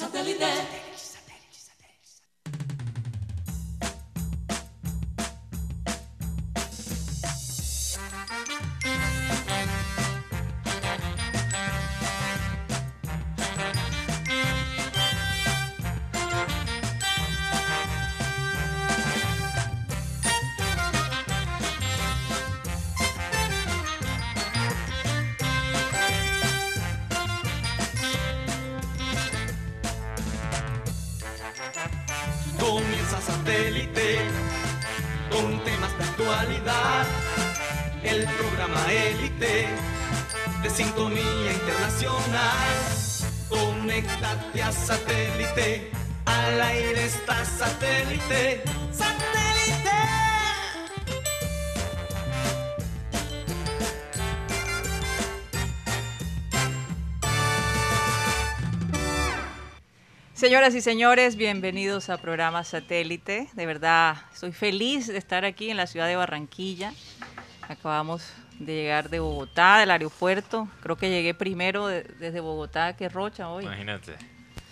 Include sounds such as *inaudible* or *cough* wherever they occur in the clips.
Satellite. Programa élite de sintonía internacional. Conéctate a satélite. Al aire está satélite. ¡Satélite! Señoras y señores, bienvenidos a programa Satélite. De verdad, estoy feliz de estar aquí en la ciudad de Barranquilla. Acabamos de llegar de Bogotá, del aeropuerto. Creo que llegué primero de- desde Bogotá que Rocha hoy. Imagínate.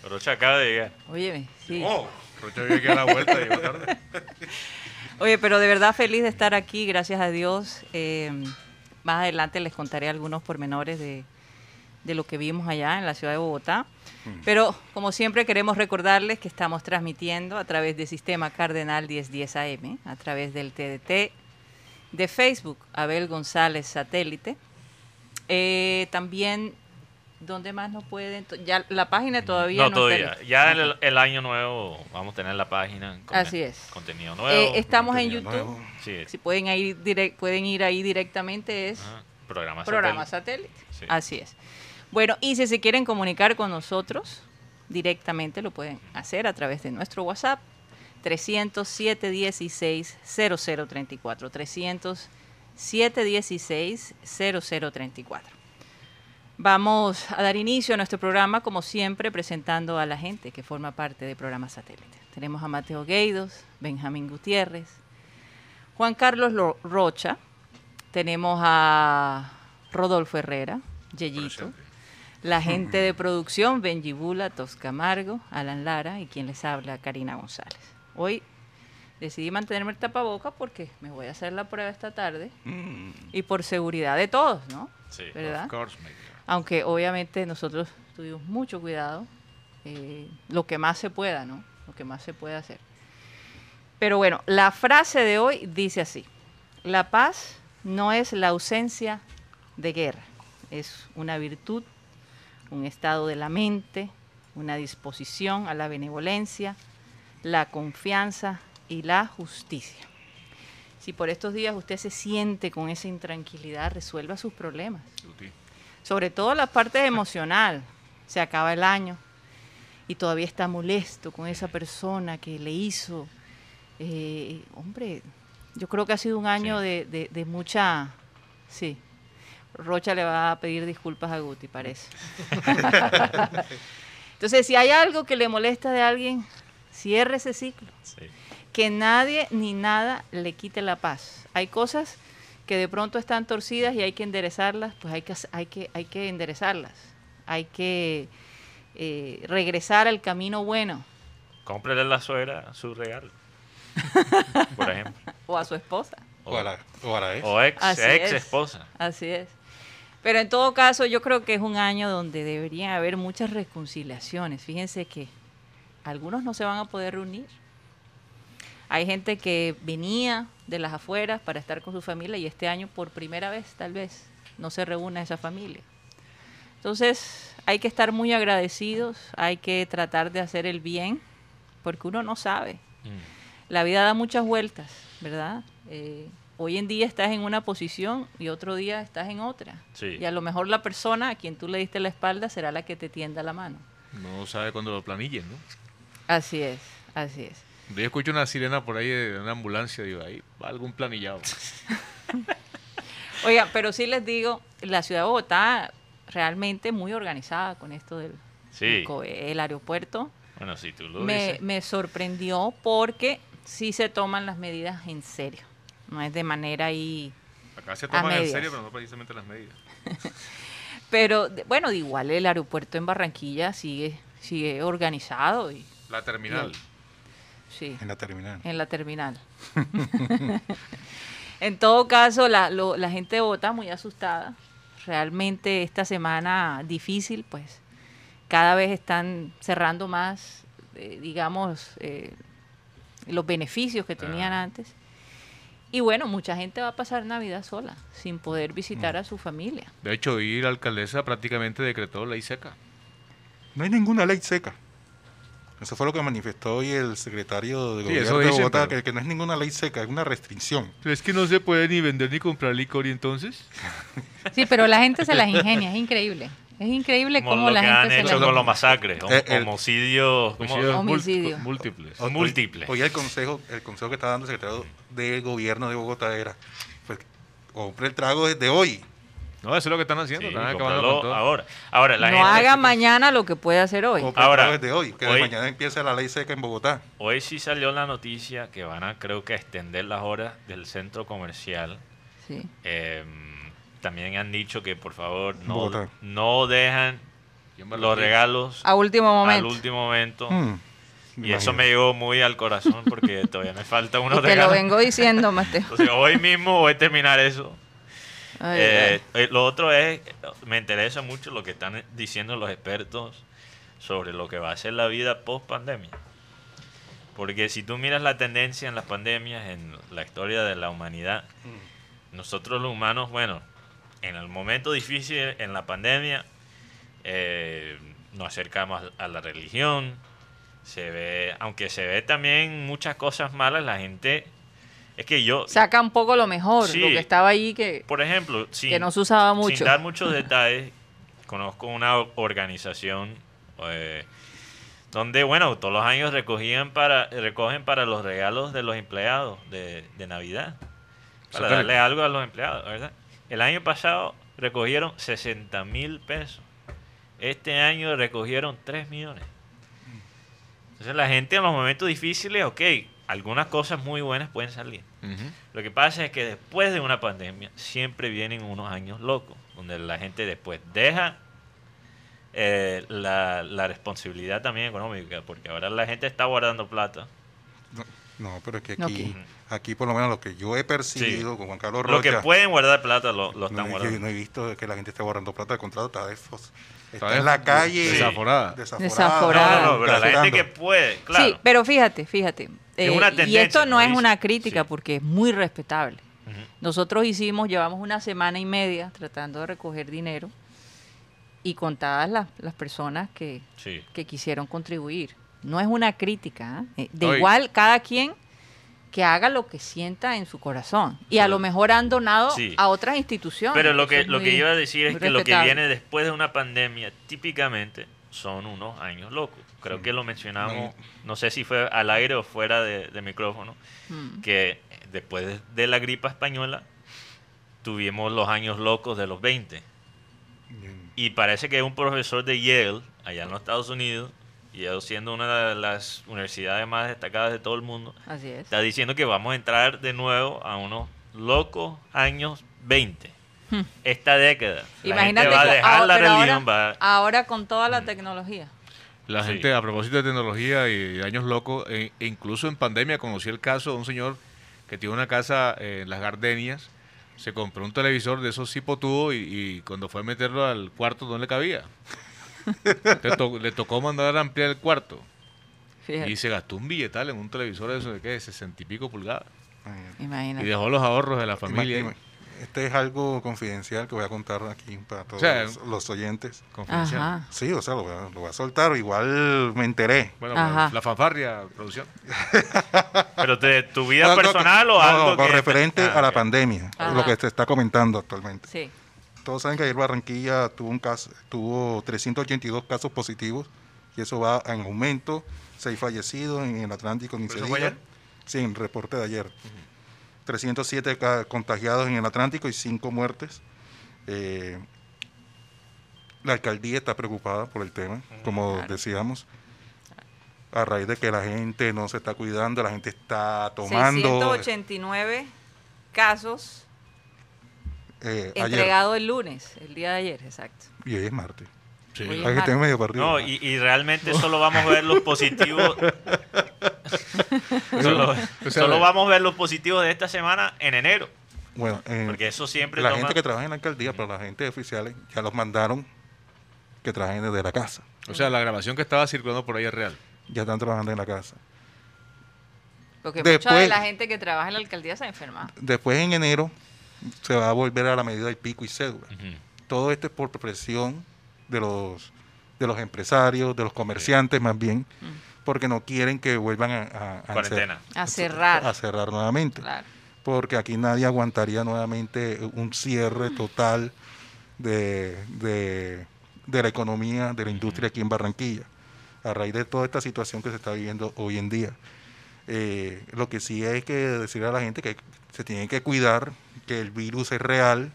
Rocha acaba de llegar. Óyeme, sí. Oh, Rocha había que dar la vuelta, llegó tarde. *laughs* Oye, pero de verdad feliz de estar aquí, gracias a Dios. Eh, más adelante les contaré algunos pormenores de, de lo que vimos allá en la ciudad de Bogotá. Pero como siempre queremos recordarles que estamos transmitiendo a través del sistema Cardenal 1010 AM, a través del TDT, de Facebook, Abel González Satélite. Eh, también, ¿dónde más nos pueden? Ya la página todavía no, no, todavía. Ya el, el año nuevo vamos a tener la página. con Así es. Contenido nuevo. Eh, estamos en YouTube. nuevo. Sí, Si pueden ir, direct- pueden ir ahí directamente es ajá, programa programa satélite. satélite. Sí. Así es. Bueno, y si se quieren comunicar con nosotros directamente, lo pueden hacer a través de nuestro WhatsApp 307 16 0034 307 16 0034. Vamos a dar inicio a nuestro programa, como siempre, presentando a la gente que forma parte del programa satélite. Tenemos a Mateo Gueidos, Benjamín Gutiérrez, Juan Carlos Lo- Rocha, tenemos a Rodolfo Herrera, Presente. la gente de producción, Benji Bula, Tos Camargo, Alan Lara y quien les habla, Karina González. Hoy decidí mantenerme el tapaboca porque me voy a hacer la prueba esta tarde Mm, y por seguridad de todos, ¿no? Sí. ¿Verdad? of course. Aunque obviamente nosotros tuvimos mucho cuidado, eh, lo que más se pueda, ¿no? Lo que más se puede hacer. Pero bueno, la frase de hoy dice así, la paz no es la ausencia de guerra, es una virtud, un estado de la mente, una disposición a la benevolencia, la confianza y la justicia. Si por estos días usted se siente con esa intranquilidad, resuelva sus problemas sobre todo la parte emocional. Se acaba el año y todavía está molesto con esa persona que le hizo. Eh, hombre, yo creo que ha sido un año Sí. de, de- de mucha... Sí. Rocha le va a pedir disculpas a Guti, parece. *laughs* *laughs* Entonces, si hay algo que le molesta de alguien, cierre ese ciclo Sí. que nadie ni nada le quite la paz. Hay cosas que de pronto están torcidas y hay que enderezarlas, pues hay que, hay que, hay que enderezarlas. Hay que eh, regresar al camino bueno Cómprele a la suegra su regalo. *laughs* Por ejemplo. o a su esposa. O a la, o a la ex. O ex, Así ex es. esposa. Así es. Pero en todo caso, yo creo que es un año donde deberían haber muchas reconciliaciones. Fíjense que algunos no se van a poder reunir. Hay gente que venía de las afueras para estar con su familia y este año por primera vez tal vez no se reúne esa familia. Entonces hay que estar muy agradecidos, hay que tratar de hacer el bien, porque uno no sabe. Mm. La vida da muchas vueltas, ¿verdad? Eh, hoy en día estás en una posición y otro día estás en otra. Sí. Y a lo mejor la persona a quien tú le diste la espalda será la que te tienda la mano. No sabe cuándo lo planillen, ¿no? Así es, así es. Yo escucho una sirena por ahí de una ambulancia, digo, ahí va algún planillado. *laughs* Oiga, pero sí les digo, la ciudad de Bogotá realmente muy organizada con esto del Sí. el aeropuerto. Bueno, si tú lo Me, dices. me sorprendió porque sí se toman las medidas en serio. No es de manera ahí Acá se A toman en medias. serio, pero no precisamente las medidas. *laughs* Pero bueno, de igual el aeropuerto en Barranquilla sigue sigue organizado y La terminal. sí, En la terminal. en la terminal. *laughs* *laughs* en todo caso, la, lo- la gente de Bogotá muy asustada. Realmente esta semana difícil, pues cada vez están cerrando más, eh, digamos, eh, los beneficios que tenían Ah. antes. Y bueno, mucha gente va a pasar Navidad sola, sin poder visitar a su familia. De hecho, hoy la alcaldesa prácticamente decretó ley seca. No hay ninguna ley seca. Eso fue lo que manifestó hoy el secretario de Sí, gobierno de Bogotá, pero- que, que no es ninguna ley seca, es una restricción. ¿Es que no se puede ni vender ni comprar licor y entonces? *laughs* Sí, pero la gente se las ingenia, es increíble. Es increíble Como cómo lo la que han gente se hecho las con los masacres, hom- Eh, el- homicidios. Homicidios Homicidio. múltiples. Hoy- Múltiples. Hoy el consejo, el consejo que está dando el secretario de gobierno de Bogotá era, pues, compre el trago desde hoy. No, eso es lo que están haciendo. Sí, están acabando cómpralo con todo. ahora. Ahora, la no gente, haga mañana lo que puede hacer hoy. Compre Ahora, desde hoy, que hoy- de mañana empieza la ley seca en Bogotá. hoy sí salió la noticia que van a, creo que, extender las horas del centro comercial. Sí. Eh, también han dicho que, por favor, no, Bogotá. no dejan ¿Quién va a los regalos A último al momento. último momento. Mm, Y eso me llegó muy al corazón porque todavía me falta *laughs* unos Y te lo vengo diciendo, Mateo. *laughs* Entonces, hoy mismo voy a terminar eso. Ay, Eh, ay. eh, lo otro es, me interesa mucho lo que están diciendo los expertos sobre lo que va a ser la vida post pandemia. Porque si tú miras la tendencia en las pandemias, en la historia de la humanidad, nosotros los humanos, bueno, en el momento difícil, en la pandemia, eh, nos acercamos a la religión, se ve, aunque se ve también muchas cosas malas, la gente, es que yo, Saca un poco lo mejor, Sí. lo que estaba ahí que, por ejemplo, sin, que no se usaba mucho. sin dar muchos *laughs* detalles, conozco una organización eh, donde, bueno, todos los años recogían para, recogen para los regalos de los empleados de, de Navidad. Para darle algo a los empleados, ¿verdad? El año pasado recogieron 60 mil pesos. Este año recogieron 3 millones. Entonces la gente en los momentos difíciles, ok, algunas cosas muy buenas pueden salir. Lo que pasa es que después de una pandemia siempre vienen unos años locos, donde la gente después deja eh, la, la responsabilidad también económica, porque ahora la gente está guardando plata. No, no, pero es que aquí, aquí por lo menos lo que yo he percibido Sí. con Juan Carlos Lo que Rocha, pueden guardar plata lo, lo no, están he- yo guardando. no he visto que la gente esté guardando plata, al contrario, está, desfos- está Está en la calle. desaforada. Desaforada. No, no, no, pero la gente gastando. que puede, claro. Sí, pero fíjate, fíjate. Eh, una y esto no es una crítica sí. porque es muy respetable. Nosotros hicimos, llevamos una semana y media tratando de recoger dinero y contadas las, las personas que, Sí. que quisieron contribuir. No es una crítica. ¿eh? Eh, De Oye. igual, cada quien que haga lo que sienta en su corazón. Y a lo mejor han donado Sí. a otras instituciones. Pero lo que, lo que iba a decir es que lo que viene después de una pandemia típicamente son unos años locos. Creo Sí. que lo mencionamos, No, no sé si fue al aire o fuera de, de micrófono, Mm. que después de, de la gripa española tuvimos los años locos de los 20. Y parece que un profesor de Yale, allá en los Estados Unidos, Yale siendo una de las universidades más destacadas de todo el mundo, Así es. está diciendo que vamos a entrar de nuevo a unos locos años 20. Hmm. Esta década. La Imagínate gente va a que dejar ahora- la pero religión, ahora, va ahora con toda la tecnología. La Sí. gente, a propósito de tecnología y de años locos, e, e incluso en pandemia conocí el caso de un señor que tiene una casa eh, en las Gardenias, se compró un televisor de esos tipo tubo y, y cuando fue a meterlo al cuarto no le cabía. *laughs* le, to- le tocó mandar a ampliar el cuarto Fíjate, y se gastó un billetal en un televisor de eso de qué, de 60 y pico pulgadas. Y dejó los ahorros de la familia. Este es algo confidencial que voy a contar aquí para todos O sea, los, los oyentes. confidencial. Ajá. Sí, o sea, lo voy, a, lo voy a soltar. Igual me enteré. Bueno, Ajá. la fanfarria, producción. *laughs* Pero de tu vida No, no, personal no, o no, algo con que- referente Ah, a la pandemia, Ajá. lo que se está comentando actualmente. Sí. Todos saben que ayer Barranquilla tuvo un caso, tuvo 382 casos positivos y eso va en aumento. Seis fallecidos en el Atlántico, ni ¿Pero se diga. ayer? Sí, en el reporte de ayer. 307 ca- contagiados en el Atlántico y 5 muertes. Eh, la alcaldía está preocupada por el tema, como Claro. decíamos. A raíz de que la gente no se está cuidando, la gente está tomando. 689 casos eh, ayer, entregados el lunes, el día de ayer, exacto. y hoy es martes. Sí. Hoy es Hay que martes. tener medio arriba. No, y, y realmente solo vamos a ver los positivos. *laughs* solo O sea, solo vamos a ver los positivos de esta semana en enero. Bueno, en- Porque eso siempre la toma- gente que trabaja en la alcaldía, pero la gente oficiales ya los mandaron que trabajen desde la casa. O sea, la grabación que estaba circulando por ahí es real. Ya están trabajando en la casa. Porque mucha de Después- la gente que trabaja en la alcaldía se ha enfermado. Después en enero se va a volver a la medida del pico y cédula. Todo esto es por presión de los de los empresarios, de los comerciantes más bien, porque no quieren que vuelvan a, a- a Cuarentena. A cerrar. a cerrar nuevamente. Claro. porque aquí nadie aguantaría nuevamente un cierre total de, de, de la economía, de la industria aquí en Barranquilla, a raíz de toda esta situación que se está viviendo hoy en día. Eh, lo que sí hay que decirle a la gente que se tiene que cuidar, que el virus es real,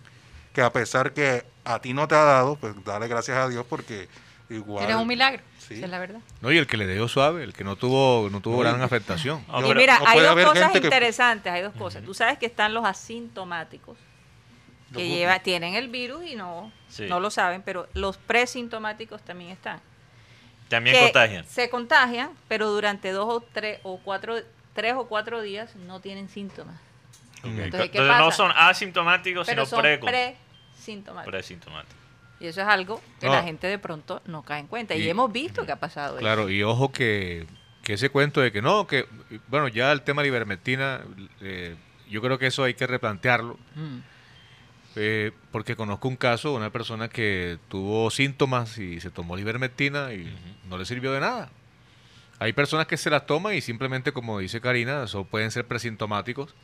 que a pesar que a ti no te ha dado, pues dale gracias a Dios porque igual... Eres un milagro. Sí. esa es la verdad. No, y el que le dio suave, el que no tuvo, no tuvo No, gran *laughs* afectación. Y pero mira, no hay dos cosas que- interesantes, hay dos cosas. Tú sabes que están los asintomáticos, que Los lleva, tienen el virus y no, Sí. no lo saben, pero los presintomáticos también están. También que contagian. Se contagian, pero durante dos o tres o cuatro, tres o cuatro días no tienen síntomas. Ok. Entonces, ¿qué Entonces no son asintomáticos, Pero sino son preco- presintomáticos. presintomáticos. Y eso es algo que No. la gente de pronto no cae en cuenta. Y, Y- hemos visto que ha pasado Claro, y ojo que, que ese cuento de que no, que, bueno, ya el tema de la ivermectina, eh, yo creo que eso hay que replantearlo. eso. Mm. Eh, porque conozco un caso de una persona que tuvo síntomas y se tomó la ivermectina y no le sirvió de nada. Hay personas que se las toman y simplemente, como dice Karina, eso pueden ser presintomáticos.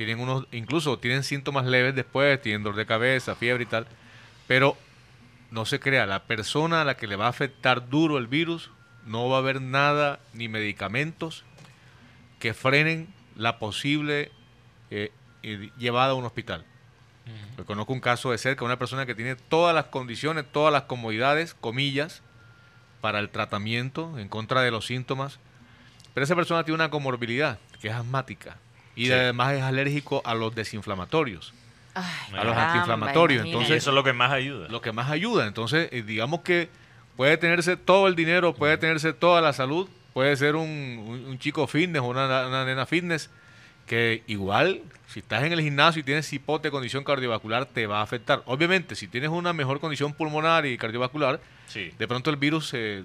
Tienen unos, incluso tienen síntomas leves después, tienen dolor de cabeza, fiebre y tal. Pero no se crea, la persona a la que le va a afectar duro el virus, no va a haber nada ni medicamentos que frenen la posible eh, eh, llevada a un hospital. Yo conozco un caso de cerca, una persona que tiene todas las condiciones, todas las comodidades, comillas, para el tratamiento en contra de los síntomas, pero esa persona tiene una comorbilidad, que es asmática, y Sí. además es alérgico a los desinflamatorios, Ay, A los caramba, antiinflamatorios, imagínate. Y entonces- eso es lo que más ayuda. lo que más ayuda. Entonces, eh, digamos que puede tenerse todo el dinero, puede tenerse toda la salud, puede ser un, un- un chico fitness o una, una nena fitness, que igual, si estás en el gimnasio y tienes hipote condición cardiovascular, te va a afectar. Obviamente, si tienes una mejor condición pulmonar y cardiovascular, Sí. de pronto el virus se,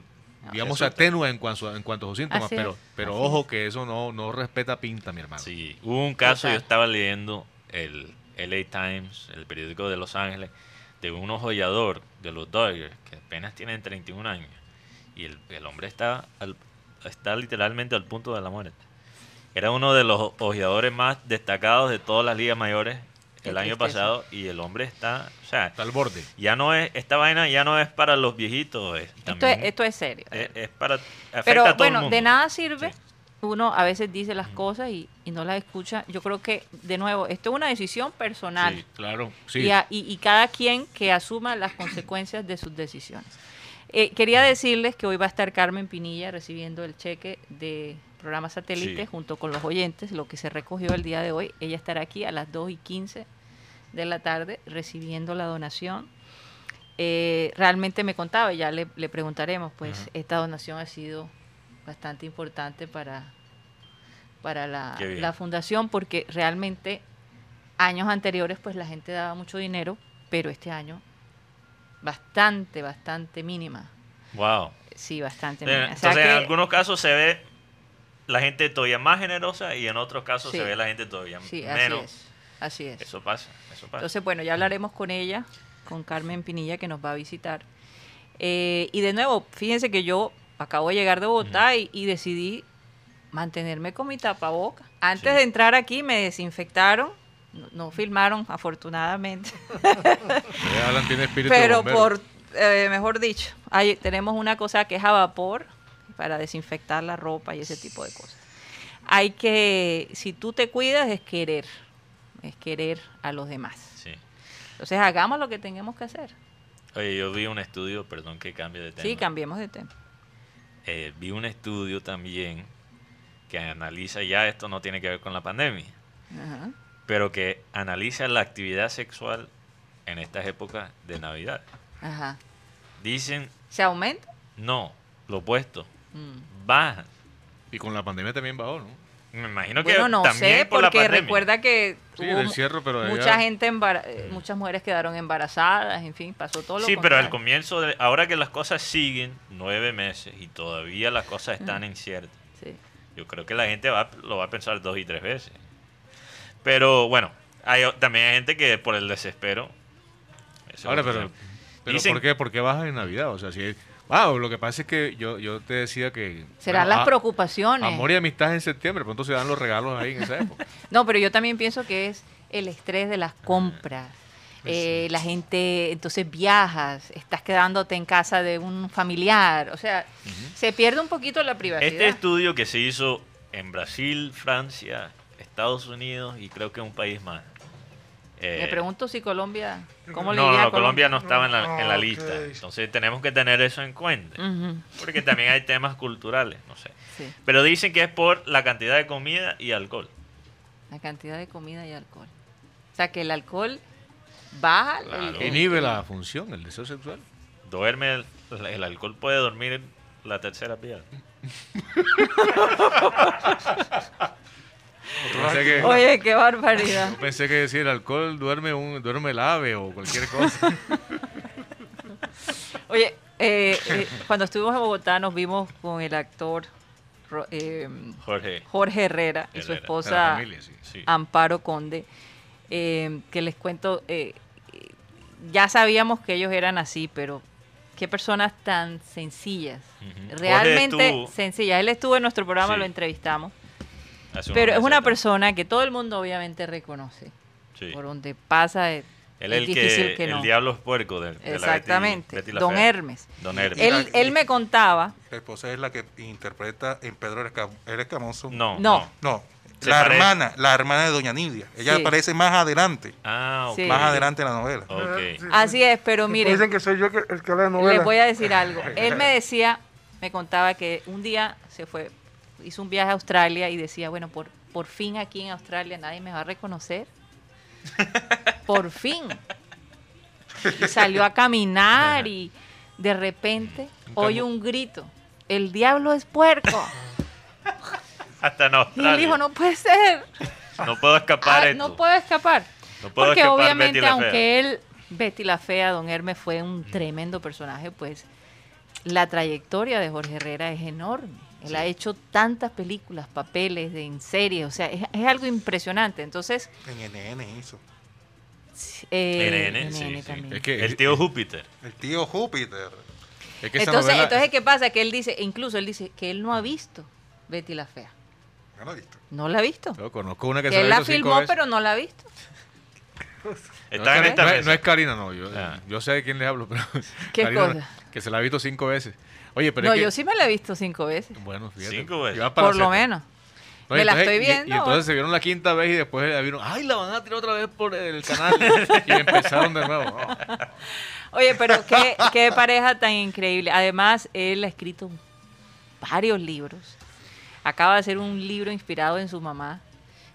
digamos, resulta. atenúa en cuanto, a- en cuanto a sus síntomas, Así pero, es, pero así ojo que eso no, no respeta pinta, mi hermano. Sí, hubo un caso, Total. yo estaba leyendo el LA Times, el periódico de Los Ángeles, de un ojoador de los Dodgers, que apenas tienen 31 años, y el, el hombre está, al- está literalmente al punto de la muerte. Era uno de los ojeadores más destacados de todas las ligas mayores el año pasado, y el hombre está, o sea, Está al borde. ya no es, esta vaina ya no es para los viejitos, es, Esto, es, esto es serio. es, es para, afecta Pero a todo el bueno, mundo. de nada sirve. Sí. Uno a veces dice las cosas y, y no las escucha. Yo creo que, de nuevo, esto es una decisión personal. Sí. Claro, sí. y, a- y- y cada quien que asuma las consecuencias de sus decisiones. Eh, quería decirles que hoy va a estar Carmen Pinilla recibiendo el cheque de programa satélite Sí. junto con los oyentes, lo que se recogió el día de hoy. Ella estará aquí a las 2 y 15 de la tarde recibiendo la donación. Eh, realmente me contaba, y ya le, le preguntaremos, pues esta donación ha sido bastante importante para, para la, la fundación porque realmente años anteriores pues la gente daba mucho dinero, pero este año bastante, bastante mínima. Wow. Sí, bastante Eh, mínima. O sea Entonces, en algunos casos se ve la gente todavía más generosa y en otros casos Sí. se ve la gente todavía sí, así menos. es. Así es. Eso pasa, eso pasa. Entonces, bueno, ya hablaremos con ella, con Carmen Pinilla, que nos va a visitar. Eh, y de nuevo, fíjense que yo acabo de llegar de Bogotá y, y decidí mantenerme con mi tapaboca. Antes Sí. de entrar aquí me desinfectaron, no, no filmaron afortunadamente, *laughs* Alan tiene espíritu de pero por, eh, mejor dicho, tenemos una cosa que es a vapor para desinfectar la ropa y ese tipo de cosas. Hay que, si tú te cuidas, es querer, es querer a los demás. Sí. Entonces hagamos lo que tengamos que hacer. Oye, yo vi un estudio, perdón que cambie de tema. Sí, cambiemos de tema. Eh, vi un estudio también que analiza, ya esto no tiene que ver con la pandemia, Ajá. pero que analiza la actividad sexual en estas épocas de Navidad. Ajá. Dicen ¿Se aumenta? No, lo opuesto. Mm. Bajan. Y con la pandemia también bajó, ¿no? Me imagino que Bueno, no también sé, por porque recuerda que Sí, hubo el encierro, pero allá- mucha gente, embara- eh, muchas mujeres quedaron embarazadas, en fin, pasó todo lo Sí, pero al comienzo, de, ahora que las cosas siguen nueve meses y todavía las cosas están inciertas, Sí. yo creo que la gente va, lo va a pensar dos y tres veces. Pero bueno, hay, también hay gente que por el desespero. es Ahora, pero, pero Dicen- ¿por qué? ¿Por qué bajas en Navidad? O sea, si... Ah, lo que pasa es que yo, yo te decía que... Serán bueno, las a- preocupaciones. Amor y amistad en septiembre, pronto se dan los regalos ahí en esa época. *laughs* No, pero yo también pienso que es el estrés de las compras. Pues Eh, la gente, entonces viajas, estás quedándote en casa de un familiar, o sea, se pierde un poquito la privacidad. Este estudio que se hizo en Brasil, Francia, Estados Unidos y creo que un país más. Eh, Me pregunto si Colombia, ¿cómo no, no, Colombia no estaba en la, en la lista. Entonces tenemos que tener eso en cuenta. Porque también hay temas culturales, no sé. sí, Pero dicen que es por la cantidad de comida y alcohol. la cantidad de comida y alcohol. O sea, que el alcohol baja Claro. el- Inhibe la función, el deseo sexual. Duerme, el, el alcohol puede dormir la tercera piedra. *laughs* Yo pensé que, Oye, qué barbaridad. yo *laughs* pensé que decir alcohol duerme un duerme el ave o cualquier cosa. *laughs* Oye, eh, eh, cuando estuvimos en Bogotá nos vimos con el actor eh, Jorge. Jorge Herrera y su esposa familia, sí. Sí. Amparo Conde, eh, que les cuento, ya sabíamos que ellos eran así, pero qué personas tan sencillas, realmente sencillas. Él estuvo en nuestro programa, Sí. lo entrevistamos, hace pero es una persona que todo el mundo obviamente reconoce. Sí. Por donde pasa es, Él es es el difícil que, que no. el diablo es puerco de, de la Betty- Exactamente, Betty la don. Hermes. Don Hermes. Y la- Él, él me contaba, La esposa es la que interpreta en Pedro el Escam- el Escamoso. No, No. no. La parece. hermana, la hermana de Doña Nidia. Ella Sí. aparece más adelante, Ah, ok. Sí. más adelante en la novela. Ok. Sí, sí. así es, pero mire, Dicen que soy yo que- el que habla de novela. Les voy a decir algo. *laughs* Él me decía, me contaba que un día se fue, hizo un viaje a Australia y decía, bueno, por, por fin aquí en Australia nadie me va a reconocer. *laughs* Por fin. Y salió a caminar y de repente oye un grito. El diablo es puerco. Hasta en Y él dijo, no puede ser. No puedo escapar Ah, no puedo escapar. No puedo Porque escapar obviamente, Betty aunque Fea. él, Betty la Fea, Don Hermes fue un tremendo personaje, pues la trayectoria de Jorge Herrera es enorme. Él Sí. ha hecho tantas películas, papeles, de- en series, o sea, es, es algo impresionante. Entonces, En NN hizo. eh, NN, NN sí. también. Es que, El tío Júpiter. El tío Júpiter. es que esa Entonces, novela- entonces, ¿qué pasa? Que él dice, incluso él dice que él no ha visto Betty la Fea. ¿No lo has visto? No la ha visto. Yo conozco una que, Que se él la la ha filmó, pero no la ha visto. *laughs* Está no, en es, esta no es- mesa. no es Karina, no. Yo, Ah. yo sé de quién le hablo, pero. ¿Qué Karina, cosa? Que se la ha visto cinco veces. Oye, pero no, es que, yo sí me la he visto cinco veces. Bueno, fíjate. Cinco veces. Por lo menos. No, Me la estoy y- Y, viendo. entonces se vieron la quinta vez y después la vieron, ¡ay, la van a tirar otra vez por el canal! y empezaron de nuevo. *laughs* Oye, pero qué, qué pareja tan increíble. Además, él ha escrito varios libros. Acaba de hacer un libro inspirado en su mamá,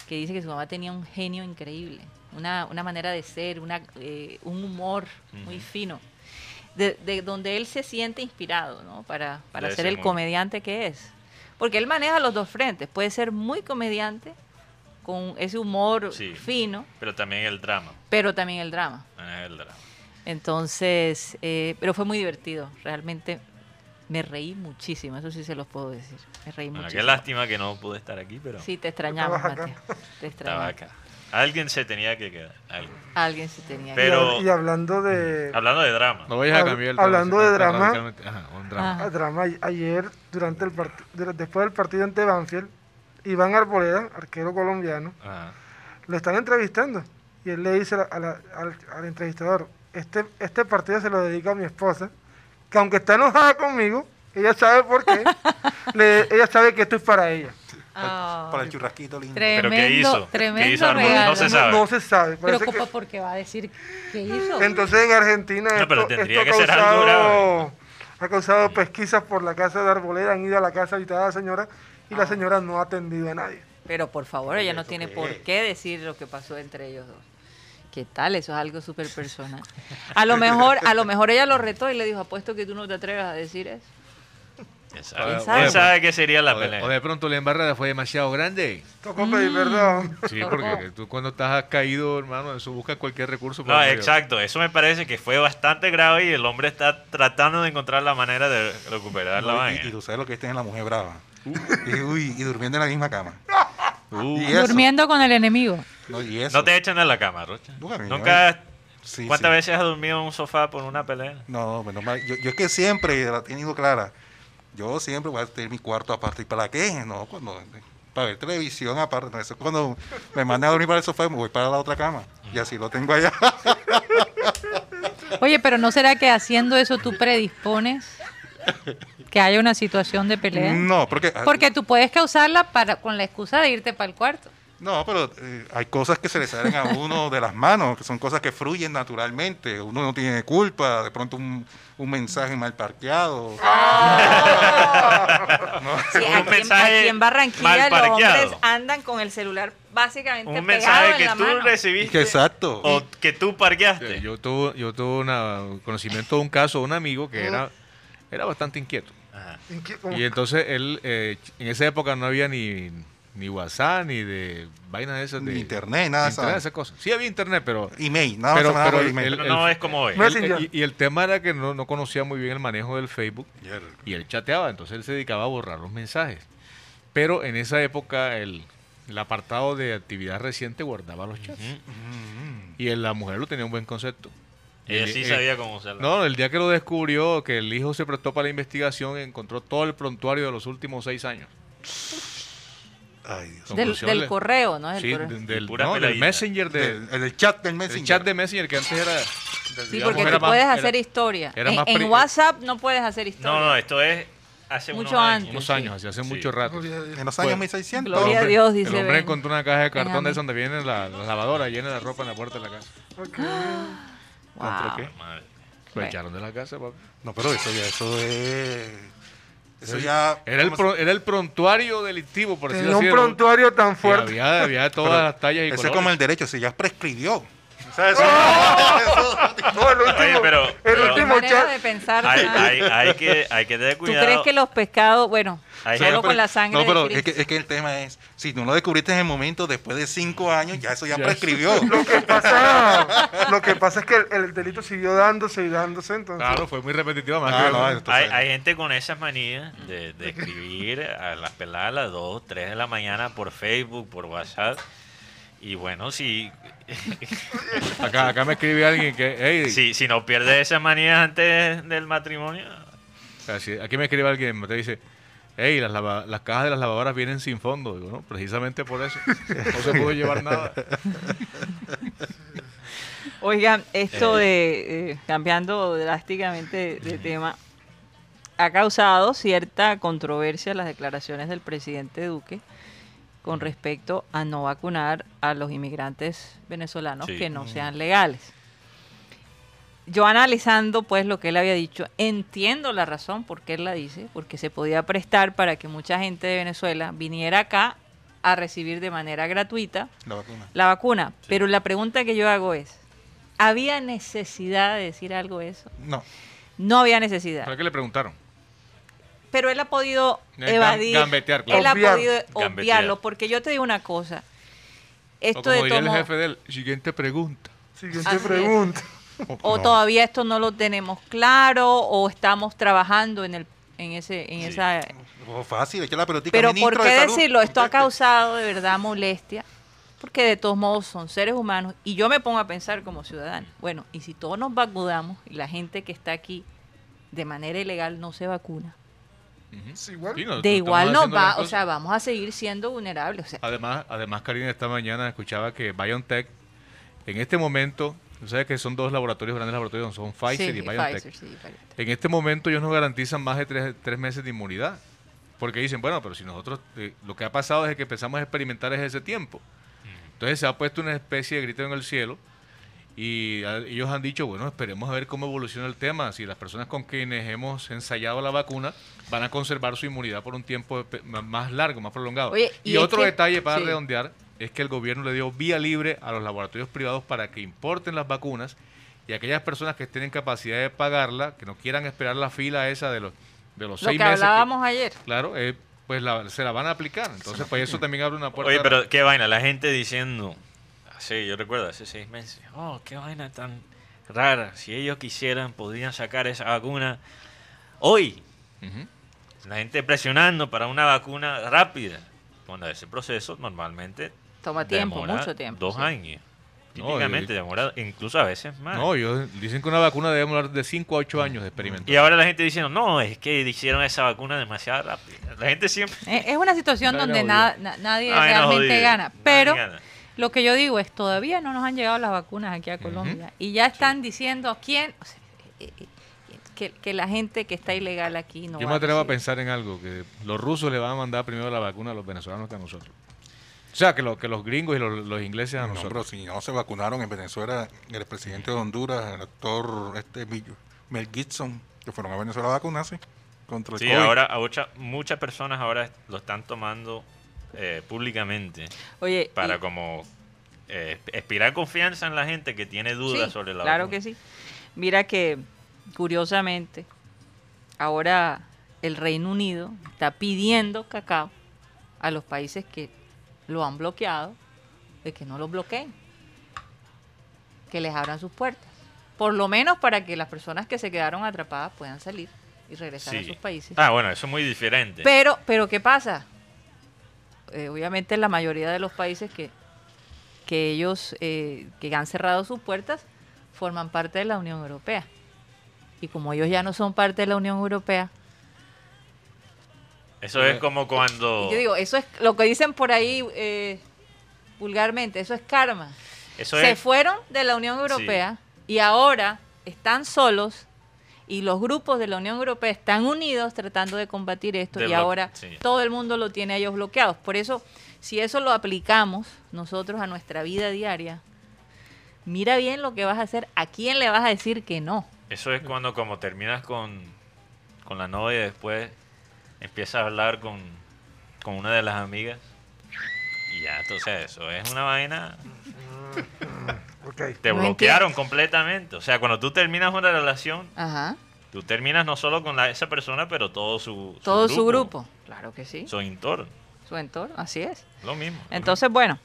que dice que su mamá tenía un genio increíble, una, una manera de ser, una, eh, un humor muy fino, de, de donde él se siente inspirado, ¿no? Para, para ser el comediante que es. Porque él maneja los dos frentes. Puede ser muy comediante, con ese humor Sí. fino, Pero también el drama. pero también el drama. El drama. Entonces, eh, pero fue muy divertido. Realmente me reí muchísimo, eso sí se los puedo decir. Me reí Bueno, qué muchísimo. lástima que no pude estar aquí, pero Sí, te extrañamos. Mateo. Te estaba extrañamos. Alguien se tenía que quedar. alguien. Alguien se tenía que- Pero- Y, hablando de Hablando de drama. No vayas a cambiar el hablando tema, de drama. Ajá, un drama. Ajá. drama, ayer, durante el part- después del partido ante Banfield, Iván Arboleda, arquero colombiano, Ajá. lo están entrevistando. Y él le dice a la- al, al entrevistador, este, este partido se lo dedico a mi esposa, que aunque está enojada conmigo, ella sabe por qué, *laughs* le- ella sabe que esto es para ella. Ah, Para el churrasquito lindo. Tremendo, ¿Pero qué hizo? ¿Qué tremendo hizo Armando? regalo. No se sabe. No se sabe. ¿cómo, que- ¿por qué va a decir qué hizo? entonces en Argentina No, pero esto, tendría esto que ha, ser algo causado, ha causado pesquisas por la casa de Arboleda, han ido a la casa habitada de la señora y Ah. la señora no ha atendido a nadie. Pero por favor, ella no ¿Eso tiene qué por qué decir lo que pasó entre ellos dos. ¿Qué tal? Eso es algo súper personal. A lo mejor, a lo mejor ella lo retó y le dijo, apuesto que tú no te atreves a decir eso. ¿Quién sabe? ¿Quién sabe? ¿Quién sabe qué sería la o, de, pelea? o de pronto la embarrada fue demasiado grande. Tocó pedir perdón. Sí, porque tú cuando estás caído, hermano, eso busca cualquier recurso. por No, exacto. Eso me parece que fue bastante grave y el hombre está tratando de encontrar la manera de recuperar la No, y, vaina. y tú sabes lo que es tener la mujer brava. Y, uy, y durmiendo en la misma cama. *laughs* Uh, Y eso. Durmiendo con el enemigo. No, y eso. no te echan en la cama, Rocha. Nunca Sí, ¿Cuántas sí. veces has dormido en un sofá por una pelea? No, menos mal. Yo, yo es que siempre la he tenido clara. Yo siempre voy a tener mi cuarto aparte. ¿Y para qué? No, cuando, para ver televisión aparte. Eso cuando me mandan a dormir para el sofá, me voy para la otra cama. Y así lo tengo allá. Oye, pero ¿no será que haciendo eso tú predispones que haya una situación de pelea? No, porque... Porque tú puedes causarla para con la excusa de irte para el cuarto. No, pero eh, hay cosas que se le salen a uno de las manos, que son cosas que fluyen naturalmente. Uno no tiene culpa, de pronto un, un mensaje mal parqueado. Sí, *laughs* Un aquí, en, mensaje aquí en Barranquilla los hombres andan con el celular básicamente Un pegado mensaje en que la tú mano. recibiste. Que exacto. O que tú parqueaste. Eh, Yo tuve, yo tuve una, conocimiento de un caso de un amigo que era, era bastante inquieto. Ajá. ¿En qué- cómo- Y entonces él, eh, en esa época no había ni, ni WhatsApp, ni de vainas de esas de... Ni internet, nada de internet, esas cosas. Sí había internet, pero... Email, nada Pero- más pero por el- email. el- Pero no es como hoy. Y, y el tema era que no, no conocía muy bien el manejo del Facebook y él chateaba, entonces él se dedicaba a borrar los mensajes. Pero en esa época el, el apartado de actividad reciente guardaba los chats. Y el- la mujer lo tenía un buen concepto. Ella El- sí eh, sabía cómo usarla. No, el día que lo descubrió, que el hijo se prestó para la investigación, encontró todo el prontuario de los últimos seis años. Ay, Dios. Del, de- correo, ¿no? Del Sí, correo. de- del, pura no, del. Messenger, de- Del- el, el chat del el Messenger. chat de Messenger que antes era... Sí, digamos, porque era tú más- puedes era- hacer historia. era En, WhatsApp no puedes hacer historia. No, no, esto es hace Mucho unos antes. años. Unos Sí. años, así hace Sí. mucho rato. Dios. En los años Bueno, 1600. Gloria a Dios, dice El hombre Ben. encontró una caja de cartón de donde viene la, la lavadora llena de ropa en la puerta de la casa. Ok. Wow. ¿Encontró qué? Lo echaron de la casa, papi. No, pero eso ya, eso es... Eso ya... Era el, ¿cómo pro- era el prontuario delictivo, por decirlo así. un prontuario tan fuerte. Había, había todas pero las tallas y Ese es colores. como el derecho, si ya prescribió. O sea, eso- No, el último, Oye, pero- el pero- último de pensar. Hay, hay, hay que, hay que tener ¿Tú cuidado. crees que los pescados, bueno, Hay solo gente- con la sangre No, pero de es que, Cristo? es que el tema es, si tú no lo descubriste en el momento, después de cinco años, ya eso ya prescribió. *laughs* Lo que pasa, *laughs* lo que pasa es que el, el delito siguió dándose y dándose, entonces. Claro, fue muy repetitivo. Más Ah, que- no, Hay, hay gente con esas manías de, de escribir a las peladas a las 2, 3 de la mañana por Facebook, por WhatsApp. Y bueno, si, *laughs* acá, acá me escribe alguien que, hey, si, si no pierdes esas manías antes del matrimonio, así- aquí me escribe alguien, me dice, hey, las, lava- las cajas de las lavadoras vienen sin fondo. Digo, no, precisamente por eso. No se pudo llevar nada. *laughs* Oigan, esto de, eh, cambiando drásticamente de tema, ha causado cierta controversia las declaraciones del presidente Duque con respecto a no vacunar a los inmigrantes venezolanos Sí. que no sean legales. Yo analizando pues lo que él había dicho, entiendo la razón por qué él la dice, porque se podía prestar para que mucha gente de Venezuela viniera acá a recibir de manera gratuita La vacuna. la vacuna. Pero la pregunta que yo hago es, ¿había necesidad de decir algo de eso? No. No había necesidad. ¿Para qué le preguntaron? Pero él ha podido Eh, evadir, gambetear, claro. él ha Obviar. podido Gambetear. obviarlo, porque yo te digo una cosa, O esto como de diría el tomo- jefe del siguiente pregunta. Siguiente Así es. pregunta. o No. todavía esto no lo tenemos claro, o estamos trabajando en el en ese en Sí. esa Oh, fácil, echa la pelotita Pero al ¿por ministro qué de salud. decirlo? Esto ha Conteste. causado de verdad molestia, porque de todos modos son seres humanos y yo me pongo a pensar como ciudadano, bueno, y si todos nos vacunamos y la gente que está aquí de manera ilegal no se vacuna, Sí, igual. Sí, no, de igual nos va, o sea, vamos a seguir siendo vulnerables, o sea, Además, además, Karina, esta mañana escuchaba que BioNTech, en este momento, tú sabes que son dos laboratorios, grandes laboratorios, son Pfizer sí, y BioNTech. Pfizer, sí, Pfizer. En este momento ellos nos garantizan más de tres, tres meses de inmunidad. Porque dicen, bueno, pero si nosotros, eh, lo que ha pasado es que empezamos a experimentar es ese tiempo. Entonces se ha puesto una especie de grito en el cielo y ah, ellos han dicho, bueno, esperemos a ver cómo evoluciona el tema. Si las personas con quienes hemos ensayado la vacuna van a conservar su inmunidad por un tiempo más largo, más prolongado. Oye, y otro que- detalle para sí. redondear es que el gobierno le dio vía libre a los laboratorios privados para que importen las vacunas y aquellas personas que estén en capacidad de pagarla, que no quieran esperar la fila esa de los, de los Lo seis que meses. que- hablábamos ayer. claro, eh, pues la- se la van a aplicar. Entonces, pues eso también abre una puerta. Oye, pero qué vaina, la gente diciendo, sí, yo recuerdo hace seis meses, oh, qué vaina tan rara, si ellos quisieran podrían sacar esa vacuna hoy. La gente presionando para una vacuna rápida. Bueno, ese proceso normalmente Toma tiempo, mucho tiempo. Dos sí. años. No, Típicamente demora incluso a veces más. No, yo, dicen que una vacuna debe demorar de 5 a 8 años de experimento. y ahora la gente diciendo, no, es que hicieron esa vacuna demasiado rápida. La gente siempre... Eh, Es una situación donde na- nadie realmente gana. Nadie Pero gana. Lo que yo digo es, todavía no nos han llegado las vacunas aquí a Colombia. Y ya están diciendo quién... o sea, eh, eh, que, que la gente que está ilegal aquí no Yo va me atrevo a recibir. pensar en algo, que los rusos le van a mandar primero la vacuna a los venezolanos que a nosotros. O sea, que, lo, que los gringos y los, los ingleses a No, pero nosotros. si no se vacunaron en Venezuela, el presidente de Honduras, el actor este Bill- Mel Gibson, que fueron a Venezuela a vacunarse contra el Sí, COVID. ahora a mucha- muchas personas ahora lo están tomando eh, públicamente Oye, para y- como eh, expirar confianza en la gente que tiene dudas Sí, sobre la Claro vacuna. que sí. Mira que, curiosamente, ahora el Reino Unido está pidiendo cacao a los países que lo han bloqueado de que no lo bloqueen, que les abran sus puertas. Por lo menos para que las personas que se quedaron atrapadas puedan salir y regresar a sus países. Ah, bueno, eso es muy diferente. Pero, pero ¿qué pasa? Eh, obviamente la mayoría de los países que, que ellos eh, que han cerrado sus puertas forman parte de la Unión Europea. Y como ellos ya no son parte de la Unión Europea, Eso es como cuando... yo digo, eso es lo que dicen por ahí eh, vulgarmente, eso es karma. eso Se es, fueron de la Unión Europea y ahora están solos y los grupos de la Unión Europea están unidos tratando de combatir esto De y ahora sí. todo el mundo lo tiene a ellos bloqueados. Por eso, si eso lo aplicamos nosotros a nuestra vida diaria, mira bien lo que vas a hacer, a quién le vas a decir que no. eso es cuando como terminas con, con la novia y después empiezas a hablar con, con una de las amigas y ya, entonces eso es una vaina... *laughs* Te No bloquearon completamente. O sea, cuando tú terminas una relación, Ajá. tú terminas no solo con la- esa persona, pero todo su, su Todo su grupo. Claro que sí. Su entorno. Su entorno, así es. Lo mismo. Entonces, bueno,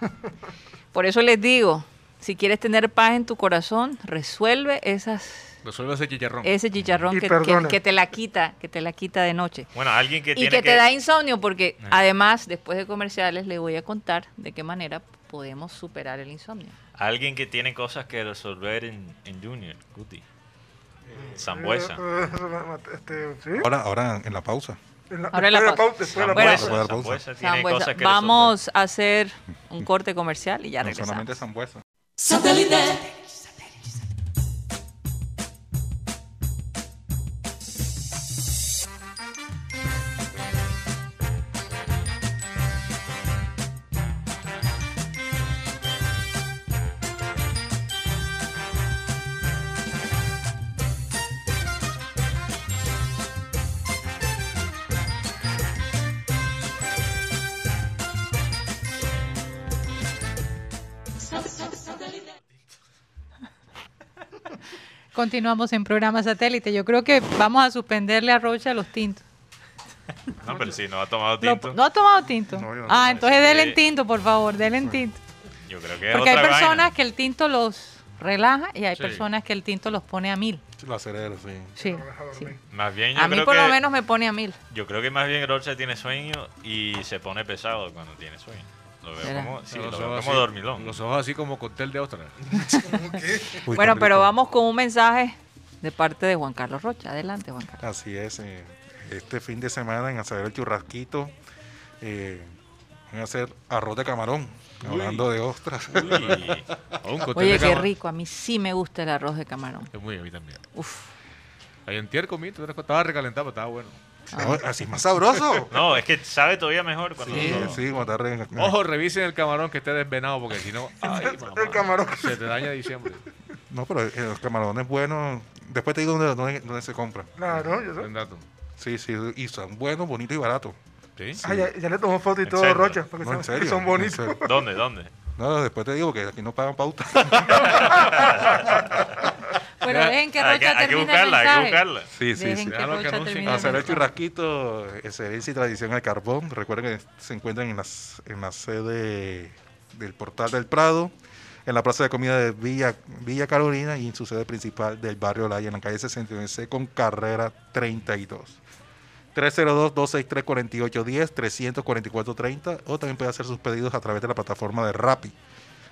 *laughs* por eso les digo, si quieres tener paz en tu corazón, resuelve esas Resuelve ese chicharrón. ese chicharrón que, que- que te la quita, que te la quita de noche. Bueno, alguien que Y tiene que te da insomnio, porque Eh. además, después de comerciales, le voy a contar de qué manera podemos superar el insomnio. alguien que tiene cosas que resolver en, en Junior, Guti. Zambuesa. Eh, eh, este, sí. Ahora, ahora en la pausa. En la- Ahora en la pausa. Zambuesa Vamos a hacer un corte comercial y ya no regresamos. solamente Zambuesa. Satélite. Continuamos en programa satélite. Yo creo que vamos a suspenderle a Rocha los tintos. No, pero si no ha tomado Lo- tinto. ¿No ha tomado tinto? No, yo no ah, tomo entonces denle en tinto, por favor, denle en tinto. Yo creo que es Porque hay personas vaina. que el tinto los relaja y hay Sí. personas que el tinto los pone a mil. La cerebro, sí. Sí, Lo sí. Más bien yo A mí creo por que, lo menos me pone a mil. Yo creo que más bien Rocha tiene sueño y se pone pesado cuando tiene sueño. Lo veo como, sí, Los lo veo ojos como así- dormilón. Los ojos así como cóctel de ostra. *laughs* Bueno, pero vamos con un mensaje de parte de Juan Carlos Rocha. Adelante, Juan Carlos. Así es. eh, este fin de semana en hacer el churrasquito eh, van a hacer arroz de camarón. Hablando de ostras. Uy, *laughs* Oye, de qué rico. A mí sí me gusta el arroz de camarón. Es muy a mí también. Uf. Tier comí, estaba recalentado, pero estaba bueno. No, así es más sabroso. *laughs* no, es que sabe todavía mejor cuando Sí, lo- sí, cuando está re- Ojo, revisen el camarón que esté desvenado, porque si no, *laughs* ay, mamá, El camarón. se te daña diciembre. No, pero eh, los camarones buenos. Después te digo dónde, dónde, dónde se compran. Claro, yo sé. Dato. Sí, sí, y son buenos, bonitos y baratos. Sí. Ah, ya, ya le tomó foto y ¿En todo? Rocha, porque No, en son, serio, son en bonitos. serio. ¿Dónde? ¿Dónde? No, después te digo que aquí no pagan pauta. *laughs* Dejen que hay, que, Rocha hay que termine el buscarla, hay que buscarla. Sí, sí, Dejen sí. que Déjalo que el mensaje. churrasquito, excelencia y tradición al carbón. Recuerden que se encuentran en, las, en la sede del Portal del Prado, en la plaza de comida de Villa, Villa Carolina y en su sede principal del barrio Laya, en la calle 69C con carrera 32. 302-263-4810, 344-30 o también puede hacer sus pedidos a través de la plataforma de Rappi.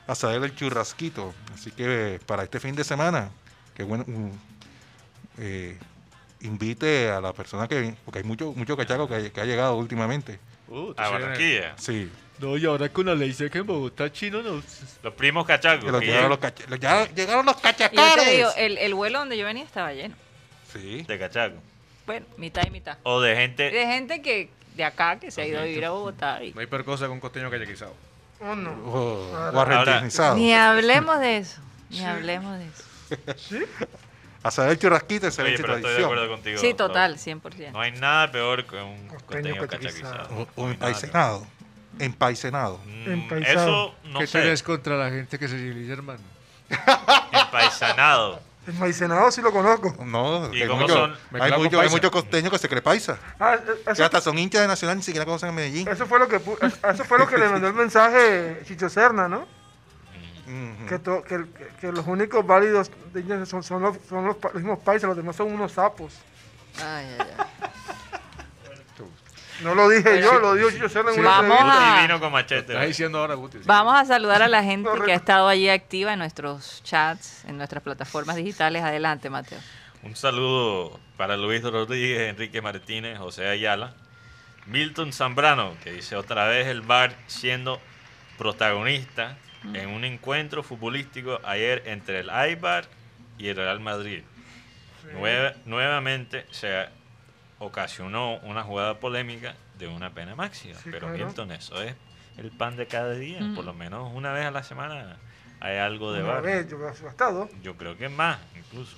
A saber el churrasquito. Así que para este fin de semana, que bueno, mm, eh, invite a la persona que porque hay mucho mucho cachaco que, que ha llegado últimamente. Uh, A Barranquilla. Sí, No, y ahora con la ley seca en Bogotá, chino, no. Los primos cachacos. que los que llegaron, los cacha- los- ya llegaron los Y yo te cachacares. digo, el, el vuelo donde yo venía estaba lleno. Sí. De cachaco. Bueno, mitad y mitad. O de gente. De gente que de acá que se ha ido a vivir a Bogotá. y- No hay peor cosa que un costeño callaquizado. Oh, no. O, o. Ni hablemos de eso. Ni hablemos de eso. A saber el churrasquito, Oye, excelencia y pero estoy de tradición. acuerdo contigo. Sí, total, 100%. No hay nada peor que un Costeño costeño cachaquizado. O, No o nada empaisenado. Empaisenado. Mm, Empaisado. Eso no ¿Qué sé. tenés contra la gente que se civiliza, hermano? *laughs* Empaisanado. El maicenado sí lo conozco. No, ¿Y hay, cómo mucho- son? Hay, mucho- hay muchos costeños que se creen paisa. Ah, eh, Que eso, hasta son hinchas de Nacional, ni siquiera conocen a Medellín. eso fue lo que eso fue lo que le mandó el mensaje Chicho Serna, ¿no? Ujú. Que, to- que, que- los únicos válidos de son, son los, son los, los mismos paisas, los demás son unos sapos. Ay, ay, ay. No lo dije yo, lo dijo Chicho Serna en una Vamos a- Guti vino con machete. Estás diciendo ahora, Guti. sí. Vamos a saludar a la *laughs* gente Correcto. que ha estado allí activa en nuestros chats, en nuestras plataformas digitales. Adelante, Mateo. Un saludo para Luis Rodríguez, Enrique Martínez, José Ayala, Milton Zambrano, que dice otra vez el bar siendo protagonista en un encuentro futbolístico ayer entre el Aibar y el Real Madrid. Nuevamente se ocasionó una jugada polémica de una pena máxima. Sí, pero claro. Milton, eso es el pan de cada día. Mm. Por lo menos una vez a la semana hay algo de Una bar. vez, yo he bastado. Yo creo que más, incluso.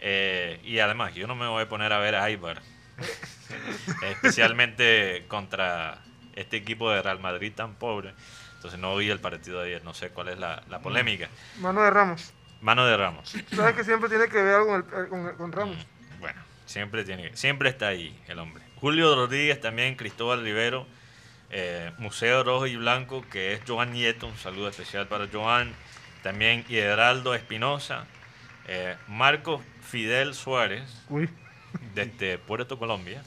Eh, y además, yo no me voy a poner a ver a Aibar. *laughs* Especialmente contra este equipo de Real Madrid tan pobre. Entonces no vi el partido de ayer, no sé cuál es la, la polémica. Mano de Ramos. Mano de Ramos. Sabes que siempre tiene que ver algo con, el- con- con Ramos. Bueno, siempre tiene que- siempre está ahí el hombre. Julio Rodríguez también, Cristóbal Rivero, eh, Museo Rojo y Blanco, que es Joan Nieto, un saludo especial para Joan. También Hidraldo Espinosa, eh, Marcos Fidel Suárez, Uy. desde Puerto Colombia.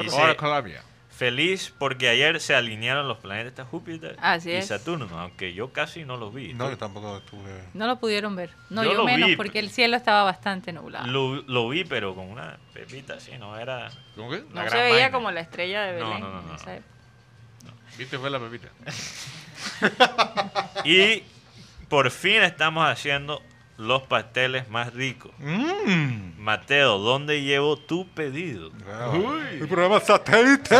Dice- Ahora Colombia. Feliz porque ayer se alinearon los planetas Júpiter Así y es. Saturno, aunque yo casi no los vi. No, yo tampoco estuve. No lo pudieron ver. No, Yo yo, lo menos, vi, porque el cielo estaba bastante nublado. Lo, lo vi, pero con una pepita así, no era. ¿Cómo que? no se veía vaina. como la estrella de No, Belén. no, no, en no. esa época. ¿Viste? Fue la pepita. *laughs* Y por fin estamos haciendo los pasteles más ricos. Mmm. Mateo, ¿dónde llevo tu pedido? El programa satélite.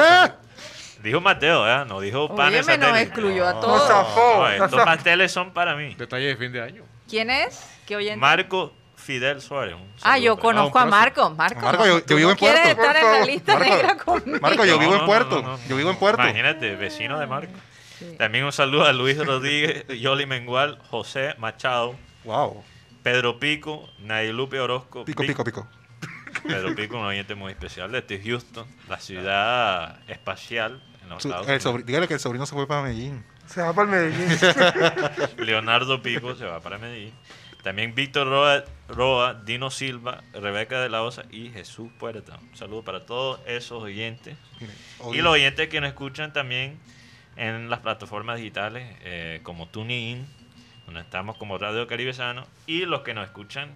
Dijo Mateo, ¿eh? No dijo pan Óyeme, nos excluyó a No todos. zafó. No, no estos zafó. pasteles son para mí. Detalle de fin de año. ¿Quién es? ¿Qué oyente? Marco Fidel Suárez. Ah, yo conozco a. Marco. Marco, Marco, yo- vivo en Puerto. quieres estar en la Marco, lista Marco, negra conmigo. Marco, yo No, vivo en no, Puerto. no, no. Yo vivo en Puerto. Imagínate, vecino de Marco. Sí. También un saludo a Luis Rodríguez, Yoli Mengual, José Machado, Wow. Pedro Pico, Naylupe Orozco. Pico, pico, pico. *laughs* Pedro Pico, un oyente muy especial desde Houston, la ciudad espacial en los Su- Estados el Unidos. sobri- dígale que el sobrino se fue para Medellín. Se va para el Medellín. *laughs* Leonardo Pico se va para Medellín. También Víctor Roa, Roa, Dino Silva, Rebeca de la Osa y Jesús Puerta. Un saludo para todos esos oyentes. Y los oyentes que nos escuchan también en las plataformas digitales eh, como TuneIn, donde estamos como Radio Caribe Sano, y los que nos escuchan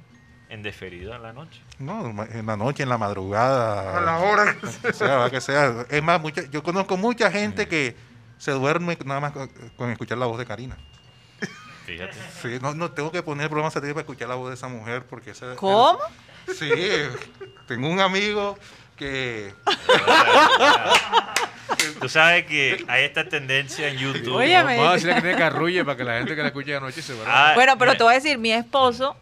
en deferido en la noche. No, en la noche, en la madrugada. A la hora que *laughs* que sea, va que sea. Es más, mucha- yo conozco mucha gente que se duerme nada más con, con escuchar la voz de Karina. Fíjate. Sí, no, no tengo que poner el programa satélite para escuchar la voz de esa mujer porque esa, ¿Cómo? Sí, tengo un amigo que Tú sabes que hay esta tendencia en YouTube. Óyeme. Vamos a decirle que tiene carrulle para que la gente que la escuche anoche se vaya. Ah, Bueno, pero mira, te voy a decir, mi esposo,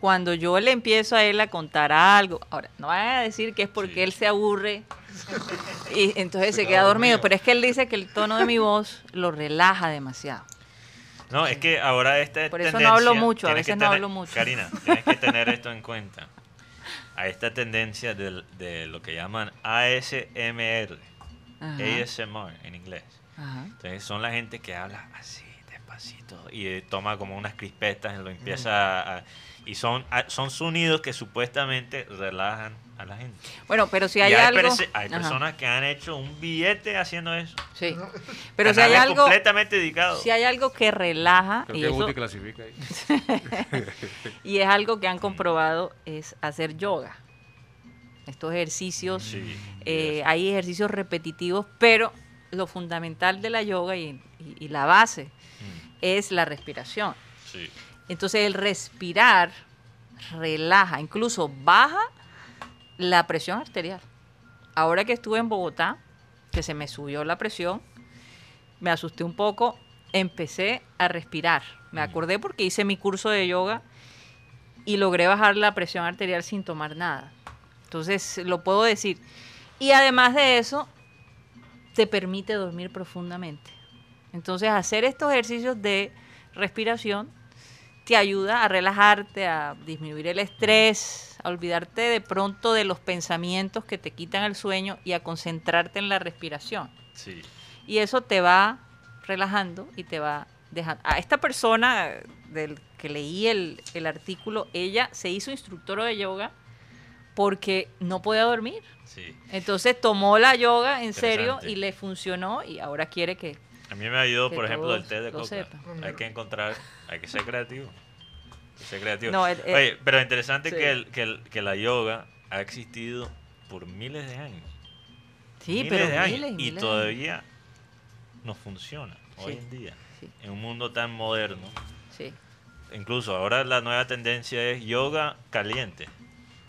cuando yo le empiezo a él a contar algo, ahora, no vayan a decir que es porque Sí. él se aburre *laughs* Y entonces se queda dormido. Pero es que él dice que el tono de mi voz lo relaja demasiado. No, es que ahora esta Por eso no hablo mucho, a veces no hablo mucho. Karina, tienes que tener esto en cuenta. A esta tendencia de, lo que llaman ASMR, Ajá. ASMR en inglés. Ajá. Entonces son la gente que habla así, despacito, y eh, toma como unas crispetas y lo empieza a... a- y son, a- son sonidos que supuestamente relajan a la gente. Bueno, pero si Y hay, algo... perse- hay Ajá. personas que han hecho un billete haciendo eso. Sí. Pero si hay algo... completamente dedicados. Si hay algo que relaja Creo y, que eso- Guti clasifica ahí. *laughs* y es algo que han comprobado es hacer yoga. Estos ejercicios, Sí, eh, hay ejercicios repetitivos, pero lo fundamental de la yoga y, y- y la base Mm, es la respiración. sí. Entonces el respirar relaja, incluso baja la presión arterial. Ahora que estuve en Bogotá, que se me subió la presión, me asusté un poco, empecé a respirar. Me acordé porque hice mi curso de yoga y logré bajar la presión arterial sin tomar nada. Entonces lo puedo decir. Y además de eso, te permite dormir profundamente. Entonces hacer estos ejercicios de respiración te ayuda a relajarte, a disminuir el estrés, a olvidarte de pronto de los pensamientos que te quitan el sueño y a concentrarte en la respiración. Sí. Y eso te va relajando y te va dejando. A esta persona del que leí el, el artículo, ella se hizo instructora de yoga porque no podía dormir. Sí. Entonces tomó la yoga en serio y le funcionó y ahora quiere que... A mí me ayudó, por ejemplo, el té de coca. Hay que encontrar, hay que ser creativo. Hay que ser creativo. No, el- el- Oye, pero interesante sí. que, el- que, el- que la yoga ha existido por miles de años. Sí, miles pero de años. miles y todavía no funciona hoy en día. En un mundo tan moderno. Sí, Incluso ahora la nueva tendencia es yoga caliente.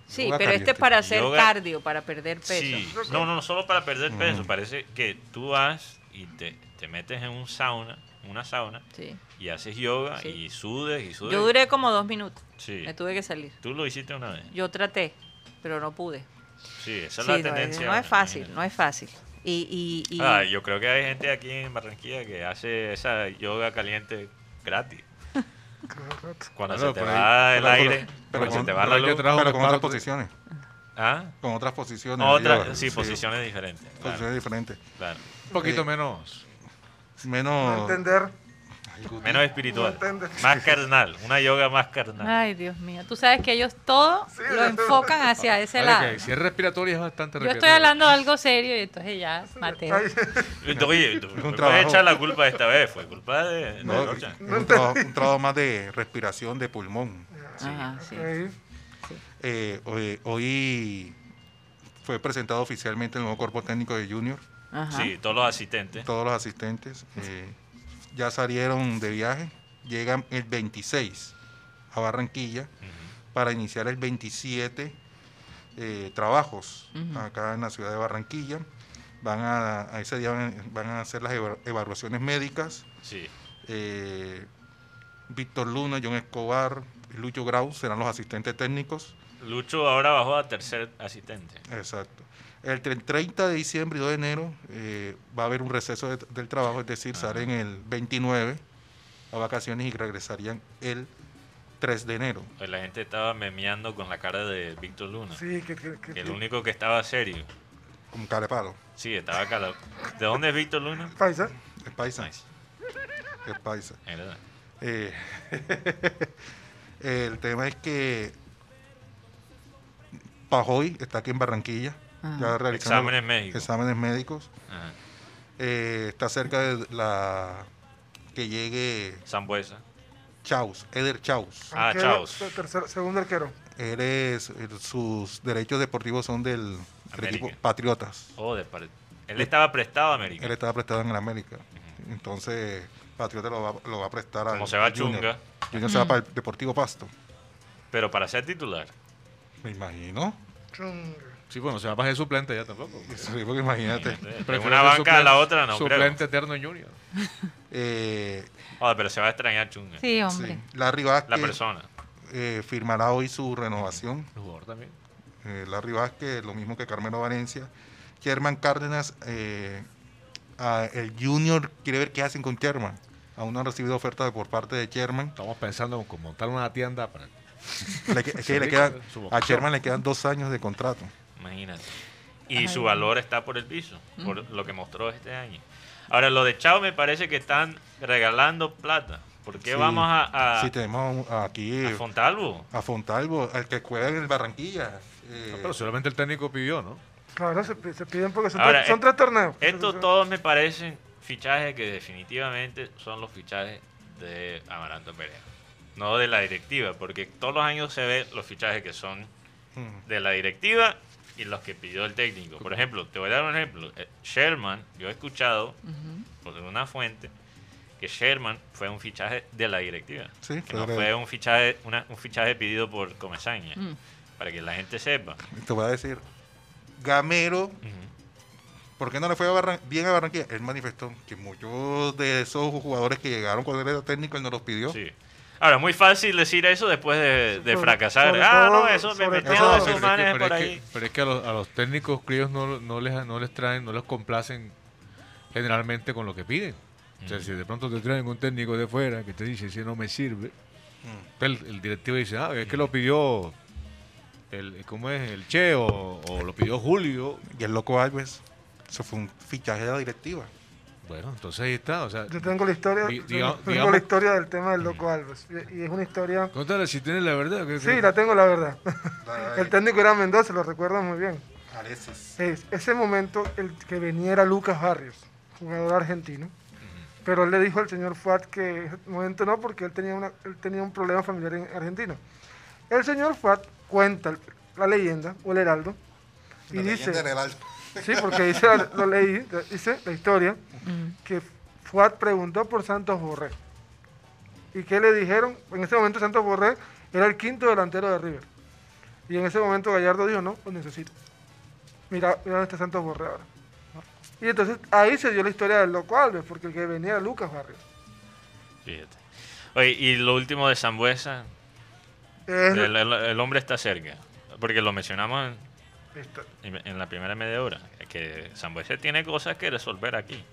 Sí pero este es para hacer Yoga- cardio, para perder peso. Sí. No, no, no solo para perder peso. Parece que tú vas y te, te metes en un sauna, una sauna, Sí. y haces yoga Sí. y sudes y sudes. Yo duré como dos minutos. Sí. Me tuve que salir. Tú lo hiciste una vez. Yo traté, pero no pude. Sí, esa es Sí, la no, tendencia. no es fácil, no es fácil. Y, y, y- Ah, yo creo que hay gente aquí en Barranquilla que hace esa yoga caliente gratis. Cuando Bueno, se te por ahí- va el pero- aire, pero cuando se con- te va la luz. trajo Pero con otras posiciones. ¿Ah? Con otras posiciones. de Otra, yoga, sí, posiciones diferentes. Claro, Posiciones diferentes. claro. Un poquito Eh, menos. No Menos. entender. Menos espiritual. No. Más carnal. Una yoga más carnal. Ay, Dios mío. Tú sabes que ellos todo Sí, lo no. enfocan hacia ese Vale, lado. si es respiratorio es bastante Yo estoy respiratorio. hablando de algo serio y entonces ya, Mateo. Ay, Oye, tú no puedes echar la culpa esta vez. Fue culpa de, de No, un, trabajo, un trabajo más de respiración de pulmón. Ajá, sí. Eh, hoy, hoy fue presentado oficialmente el nuevo cuerpo técnico de Junior. Ajá. Sí, todos los asistentes. Todos los asistentes eh, ya salieron de viaje. Llegan el 26 a Barranquilla para iniciar el 27 eh, trabajos acá en la ciudad de Barranquilla. Van a, a ese día van, van a hacer las eva- evaluaciones médicas. Sí. Eh, Víctor Luna, John Escobar, Lucho Grau serán los asistentes técnicos. Lucho ahora bajó a tercer asistente. Exacto. El tre- 30 de diciembre y 2 de enero eh, va a haber un receso de- del trabajo, es decir, salen el 29 a vacaciones y regresarían el 3 de enero. Pues la gente estaba memeando con la cara de Víctor Luna. Sí, que, que, el único que estaba serio. Con calepalo. Sí, estaba calado. ¿De dónde es Víctor Luna? Paisa. Es paisa. Nice. Es paisa. Eh, *laughs* el tema es que Pajoy está aquí en Barranquilla. Ajá. Ya realizando Exámenes médicos. exámenes médicos. Ajá. Eh, está cerca de la que llegue Zambuesa. Chaus, Eder Chaus. Ah, Arquero, tercer- segundo arquero. Él es, eh, sus derechos deportivos son del, equipo Patriotas. Oh, de Él estaba prestado a América. Él estaba prestado en el América. Entonces, Patriotas lo va, lo va a prestar al Como se va Junior. Chunga. Junior se va para el Deportivo Pasto. Pero para ser titular. Me imagino. Chunga. Sí, bueno, se va a pasar suplente ya tampoco. *laughs* Sí, porque imagínate. Prefiero una banca a la suplente- otra no creo. Suplente eterno en Junior. *laughs* Eh, pero se va a extrañar Chunga. Sí, hombre. sí. Larry Vázquez La persona. eh, firmará hoy su renovación. El jugador también. Eh, Larry Vázquez, lo mismo que Carmelo Valencia, Sherman Cárdenas, eh, a- el Junior quiere ver qué hacen con Sherman. Aún no han recibido oferta por parte de Sherman. Estamos pensando en montar una tienda para... Le, que- es que *laughs* le su a. Sherman le quedan dos años de contrato. Imagínate. Y su valor está por el piso, por lo que mostró este año. Ahora, lo de Chao me parece que están regalando plata. ¿Por qué Sí. vamos a, a, Sí, tenemos aquí a Fontalvo? a Fontalvo, el que juega en el Barranquilla. eh, No, pero solamente el técnico pidió, ¿no? Claro, se, pi- se piden porque son, Ahora, tres, son tres torneos. Estos todos me parecen fichajes que definitivamente son los fichajes de Amaranto Perea. No de la directiva, porque todos los años se ve los fichajes que son mm, de la directiva y los que pidió el técnico. Por ejemplo, te voy a dar un ejemplo. Eh, Sherman, yo he escuchado por una fuente que Sherman fue un fichaje de la directiva. Sí, que fue no fue un fichaje, una- un fichaje pedido por Comesaña. Mm. Para que la gente sepa. te voy a decir, Gamero, Ujú. ¿por qué no le fue a Barran- bien a Barranquilla? Él manifestó que muchos de esos jugadores que llegaron cuando él era técnico, él no los pidió. Sí. Ahora, muy fácil decir eso después de, fracasar. sobre ah, no, eso me metieron todo- esos Pero es que- manes por es que- ahí. pero es que a los, a los técnicos críos no, no, les, no les traen, no les complacen generalmente con lo que piden. O sea, si de pronto te traen un técnico de fuera que te dice, si no me sirve, Mm. el, el directivo dice, ah, es que lo pidió el, ¿cómo es? El Che o, o lo pidió Julio. Y el loco Alves, eso fue un fichaje de la directiva. Bueno, entonces ahí está. O sea, Yo tengo la historia, Di- tengo- digamos- la historia del tema del Loco Alves. Y, y es una historia... Contale si tienes la verdad. que- Sí, que- la tengo la verdad. *laughs* El técnico era Mendoza, lo recuerdo muy bien. Es- ese momento el que venía era Lucas Barrios, jugador argentino. Pero él le dijo al señor Fuat que en ese momento no, porque él tenía, una, él tenía un problema familiar en Argentina. El señor Fuat cuenta la leyenda, o el heraldo, y La dice. Sí, porque dice, lo leí, dice la historia, que Fuat preguntó por Santos Borré. ¿Y qué le dijeron? En ese momento Santos Borré era el quinto delantero de River. Y en ese momento Gallardo dijo, no, lo necesito. Mira, mira dónde está Santos Borré ahora. Y entonces ahí se dio la historia del Loco Alves, porque el que venía era Lucas Barrios. Fíjate. Oye, y lo último de Zambuesa, Es- el, el- el hombre está cerca. Porque lo mencionamos en, en la primera media hora, que Zambuesa tiene cosas que resolver aquí.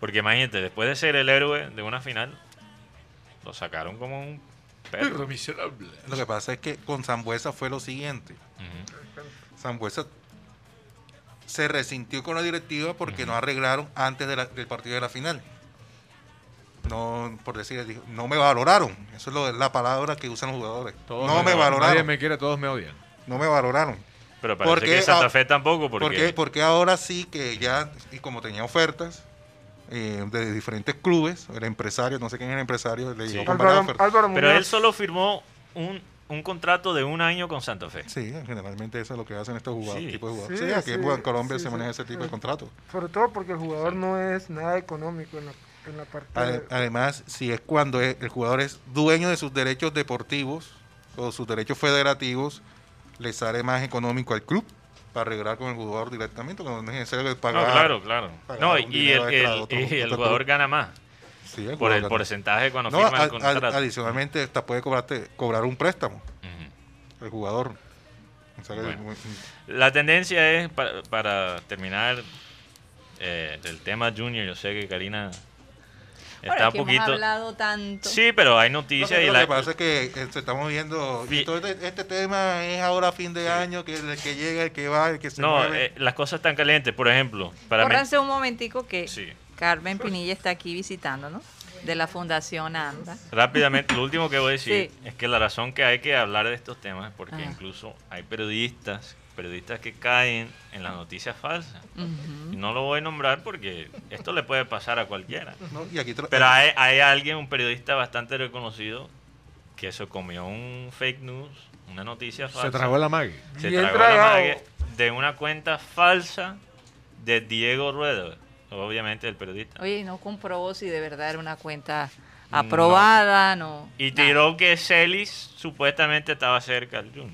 Porque imagínate, después de ser el héroe de una final, lo sacaron como un perro. Miserable. Lo que pasa es que con Zambuesa fue lo siguiente. Zambuesa se resintió con la directiva porque no arreglaron antes de la- del partido de la final. No, por decir, no me valoraron. Eso es lo- la palabra que usan los jugadores. Todos no me Nadie valoraron. me quiere, todos me odian. No me valoraron. Pero parece Porque que Santa Fe tampoco, porque... ¿Por qué? Porque ahora sí que ya, y como tenía ofertas eh, de diferentes clubes, el empresario, no sé quién es el empresario, le Sí. Álvaro, ofertas. Álvaro Pero él solo firmó un, un contrato de un año con Santa Fe. Sí, generalmente eso es lo que hacen estos jugadores, Sí. tipos de jugadores. Sí, Sí, aquí sí, en Colombia sí, se sí. maneja ese tipo de contratos. sobre todo porque el jugador no es nada económico en la, en la parte Ade- de- Además, si es cuando el jugador es dueño de sus derechos deportivos o sus derechos federativos, le sale más económico al club para arreglar con el jugador directamente, cuando no es necesario No, pagar. claro, claro. pagar No, y el, el- otro- y club. jugador gana más Sí, el por el gana. porcentaje cuando No, firma a- el contrato. a- adicionalmente hasta puede cobrarte, cobrar un préstamo el jugador. O sea que- Bueno. La tendencia es, para, para terminar eh, el tema Junior, yo sé que Karina está un que hemos poquito... hablado tanto. Sí, pero hay Lo noticias que, y lo la... que pasa es que eh, se estamos viendo, Vi- y todo este, este tema es ahora fin de año, que el que llega, el que va, el que se No, mueve. eh, las cosas están calientes. Por ejemplo, para. Córranse un momentico que Sí. Carmen Pinilla está aquí visitándonos de la Fundación ANDA. Rápidamente, lo último que voy a *laughs* decir Sí. es que la razón que hay que hablar de estos temas es porque Ajá. incluso hay periodistas, periodistas que caen en las noticias falsas. Y no lo voy a nombrar porque esto le puede pasar a cualquiera. ¿no? Y aquí Pero hay, hay alguien, un periodista bastante reconocido, que se comió un fake news, una noticia falsa. Se tragó la mague. Se Bien tragó la mague de una cuenta falsa de Diego Rueda, obviamente el periodista. Oye, no comprobó si de verdad era una cuenta aprobada, no. Y nada. tiró que Celis supuestamente estaba cerca al Junior.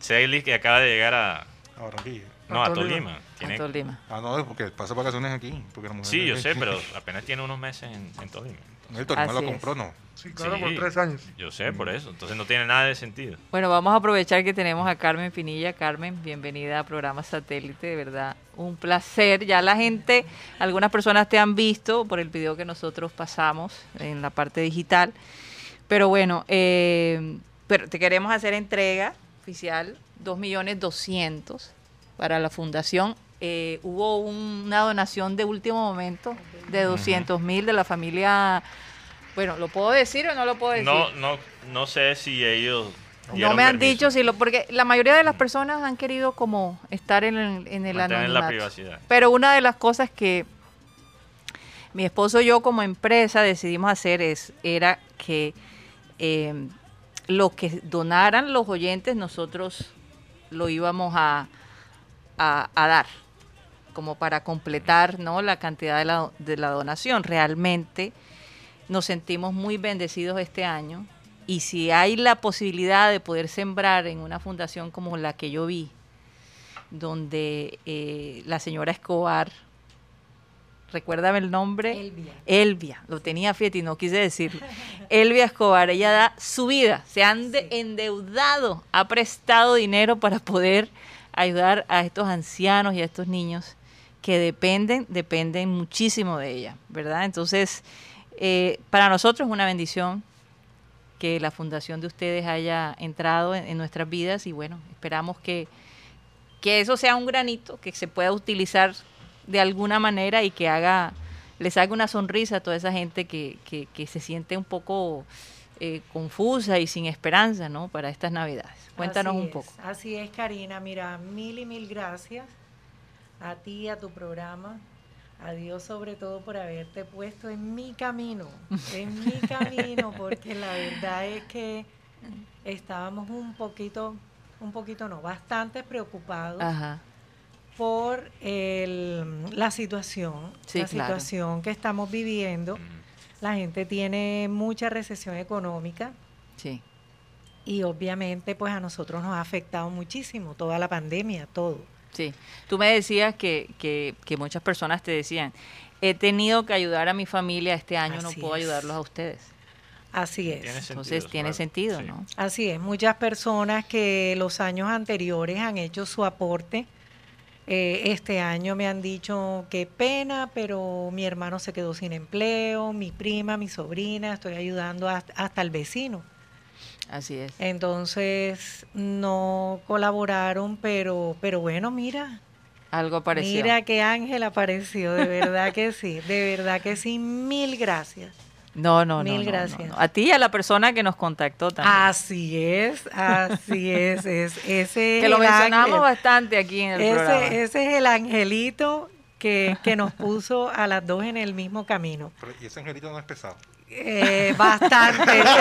Celis que acaba de llegar a, a Barranquilla. No, a A Tolima. Tolima. A Tolima. Ah, no, porque pasa vacaciones aquí. Porque la mujer Sí, yo sé, pero apenas tiene unos meses en, en Tolima. El Tolima lo es. compró, ¿no? Sí, claro, Sí. por tres años. Yo sé, por eso. Entonces no tiene nada de sentido. Bueno, vamos a aprovechar que tenemos a Carmen Pinilla. Carmen, bienvenida a programa Satélite, de verdad, un placer. Ya la gente, algunas personas te han visto por el video que nosotros pasamos en la parte digital, pero bueno, eh, pero te queremos hacer entrega oficial, 2 millones 200 para la fundación. Eh, hubo un- una donación de último momento de 200 mil de la familia. Bueno, ¿lo puedo decir o no lo puedo decir? No, no, no sé si ellos. No me han permiso. dicho si lo, porque la mayoría de las personas han querido como estar en el, en el Mantener la privacidad. Pero una de las cosas que mi esposo y yo como empresa decidimos hacer es era que eh, lo que donaran los oyentes nosotros lo íbamos a, a- dar como para completar ¿no? la cantidad de la, de la donación. Realmente nos sentimos muy bendecidos este año y si hay la posibilidad de poder sembrar en una fundación como la que yo vi, donde eh, la señora Escobar, recuérdame el nombre. Elvia. Elvia, lo tenía fíjate y no quise decirlo. *laughs* Elvia Escobar, ella da su vida, se han de- endeudado, ha prestado dinero para poder ayudar a estos ancianos y a estos niños que dependen, dependen muchísimo de ella, ¿verdad? Entonces, eh, para nosotros es una bendición que la fundación de ustedes haya entrado en, en nuestras vidas y bueno, esperamos que, que eso sea un granito que se pueda utilizar de alguna manera y que haga, les haga una sonrisa a toda esa gente que, que- que se siente un poco eh, confusa y sin esperanza, ¿no? Para estas navidades. Cuéntanos Así un es, poco. Así es, Karina. Mira, mil y mil gracias a ti, a tu programa. A Dios sobre todo por haberte puesto en mi camino, en mi *laughs* camino, porque la verdad es que estábamos un poquito, un poquito no, bastante preocupados Ajá. Por el- la situación, Sí, la claro. situación que estamos viviendo. Mm. La gente tiene mucha recesión económica Sí. y obviamente pues a nosotros nos ha afectado muchísimo toda la pandemia, todo. Sí, tú me decías que, que, que muchas personas te decían, he tenido que ayudar a mi familia este año, no puedo es. ayudarlos a ustedes. Así es. Tiene Entonces sentido, tiene claro. sentido, Sí. ¿no? Así es. Muchas personas que los años anteriores han hecho su aporte, eh, este año me han dicho qué pena, pero mi hermano se quedó sin empleo, mi prima, mi sobrina, estoy ayudando hasta, hasta el vecino. Así es. Entonces no colaboraron, pero, pero bueno, mira, Algo parecido. mira qué ángel apareció, de verdad que sí, de verdad que sí, mil gracias. No, no, no. Mil no, gracias. no. A ti y a la persona que nos contactó también. Así es, así es, es ese es que lo mencionamos ángel. bastante aquí en el programa. Ese, ese es el angelito que, que nos puso a las dos en el mismo camino. Pero- y ese angelito no es pesado. Eh, bastante. *laughs*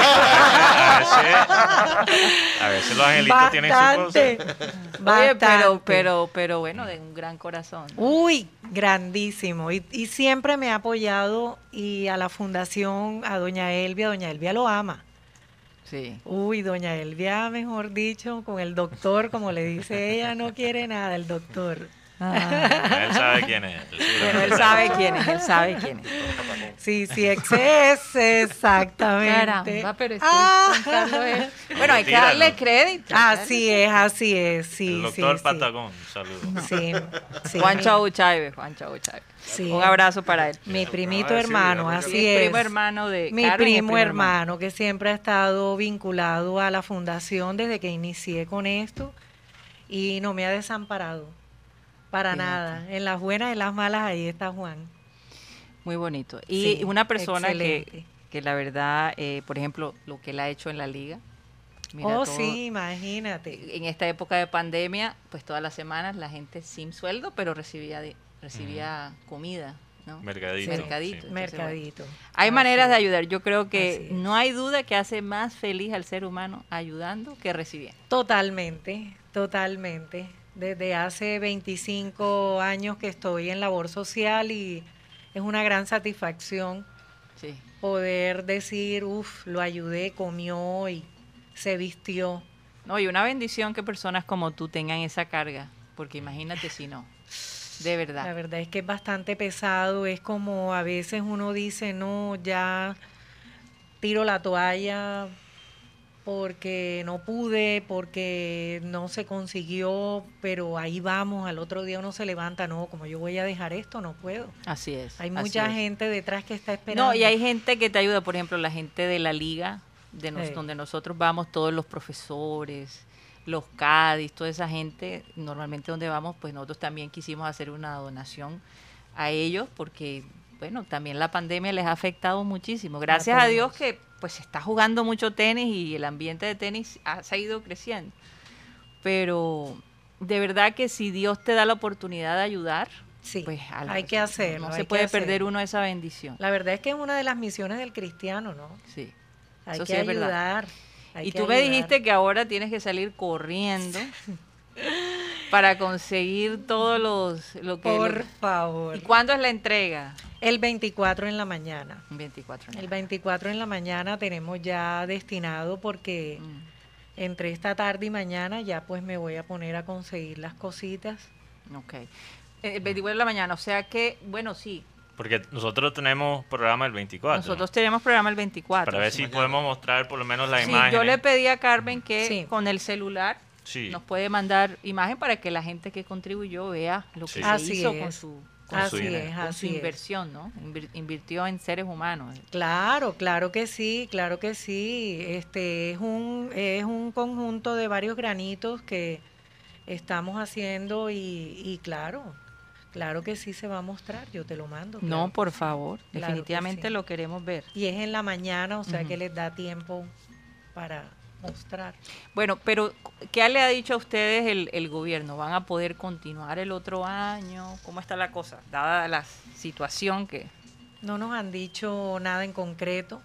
A veces, a veces los angelitos tienen su bastante. cosa. Oye, pero, bastante. pero, pero bueno, de un gran corazón. Uy, grandísimo. Y, y siempre me ha apoyado y a la fundación, a doña Elvia, doña Elvia lo ama. Sí. Uy, doña Elvia, mejor dicho, con el doctor, como le dice ella, no quiere nada el doctor. Ah. Él sabe quién es. Él sabe quién es, él sabe quién es. Sí, sí, es exactamente. Caramba, pero estoy Ah. contando es- Bueno, hay que darle crédito. Así es, así es, sí, El sí, doctor sí. Patagón, un saludo. Sí, sí, Juan mi- Chau Chávez, Juan Chau Chávez. Sí. Un abrazo para él. Mi primito hermano, así Mi es. primo hermano de Mi primo hermano, que siempre ha estado vinculado a la fundación desde que inicié con esto y no me ha desamparado. Para Fíjate. nada. En las buenas y en las malas, ahí está Juan. Muy bonito. Y Sí, una persona que, que la verdad, eh, por ejemplo, lo que él ha hecho en la liga. mira, oh, todo- sí, imagínate. En esta época de pandemia, pues todas las semanas la gente sin sueldo, pero recibía de- recibía comida, ¿no? Mercadito. Mercadito. sí. Entonces, Mercadito. Hay Así maneras de ayudar. Yo creo que no hay duda que hace más feliz al ser humano ayudando que recibiendo. Totalmente, totalmente. Desde hace 25 años que estoy en labor social y es una gran satisfacción Sí. poder decir, uff, lo ayudé, comió y se vistió. No, y una bendición que personas como tú tengan esa carga porque imagínate si no. De verdad. La verdad es que es bastante pesado, es como a veces uno dice, no, ya tiro la toalla porque no pude, porque no se consiguió, pero ahí vamos, al otro día uno se levanta, no, como yo voy a dejar esto, no puedo. Así es. Hay así mucha es. gente detrás que está esperando. No, y hay gente que te ayuda, por ejemplo, la gente de la liga, de nos- Sí. donde nosotros vamos, todos los profesores, los CADIS, toda esa gente, normalmente donde vamos, pues nosotros también quisimos hacer una donación a ellos porque, bueno, también la pandemia les ha afectado muchísimo. Gracias a. Dios que pues se está jugando mucho tenis y el ambiente de tenis ha seguido creciendo. Pero de verdad que si Dios te da la oportunidad de ayudar, Sí, pues ala, hay o que hacerlo, No hay se puede perder uno esa bendición. La verdad es que es una de las misiones del cristiano, ¿no? Sí. Hay Eso que sí ayudar. hay Y que tú me dijiste que ahora tienes que salir corriendo *laughs* para conseguir todos los lo que Por lo- favor. ¿Y cuándo es la entrega? El 24 en la mañana. 24. ¿no? El 24 en la mañana tenemos ya destinado porque Mm, entre esta tarde y mañana ya pues me voy a poner a conseguir las cositas. ok. El 24 de la mañana, o sea que, bueno, sí. Porque nosotros tenemos programa el 24. Nosotros tenemos programa el 24. Para ver si podemos mostrar por lo menos la Sí, imagen. yo le pedí a Carmen que Sí. con el celular Sí. nos puede mandar imagen para que la gente que contribuyó vea lo que Sí. se Así hizo es. con su, Con su así dinero. es, con su así es. inversión, ¿no? Invir- invirtió en seres humanos. Claro, claro que sí, claro que sí. Este es un es un conjunto de varios granitos que estamos haciendo y, y claro, claro que sí se va a mostrar. Yo te lo mando. No, por favor, Claro que definitivamente sí. lo queremos ver. Y es en la mañana, o sea que les da tiempo para mostrar. Bueno, pero ¿qué le ha dicho a ustedes el, el gobierno? ¿Van a poder continuar el otro año? ¿Cómo está la cosa? Dada la situación que... No nos han dicho nada en concreto.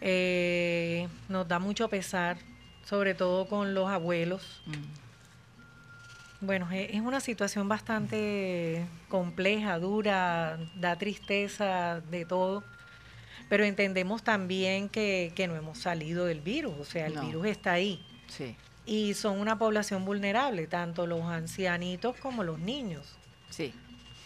Eh, nos da mucho pesar, sobre todo con los abuelos. Mm, Bueno, es una situación bastante compleja, dura, da tristeza de todo, pero entendemos también que, que no hemos salido del virus, o sea, el No. virus está ahí. Sí, Y son una población vulnerable, tanto los ancianitos como los niños. sí.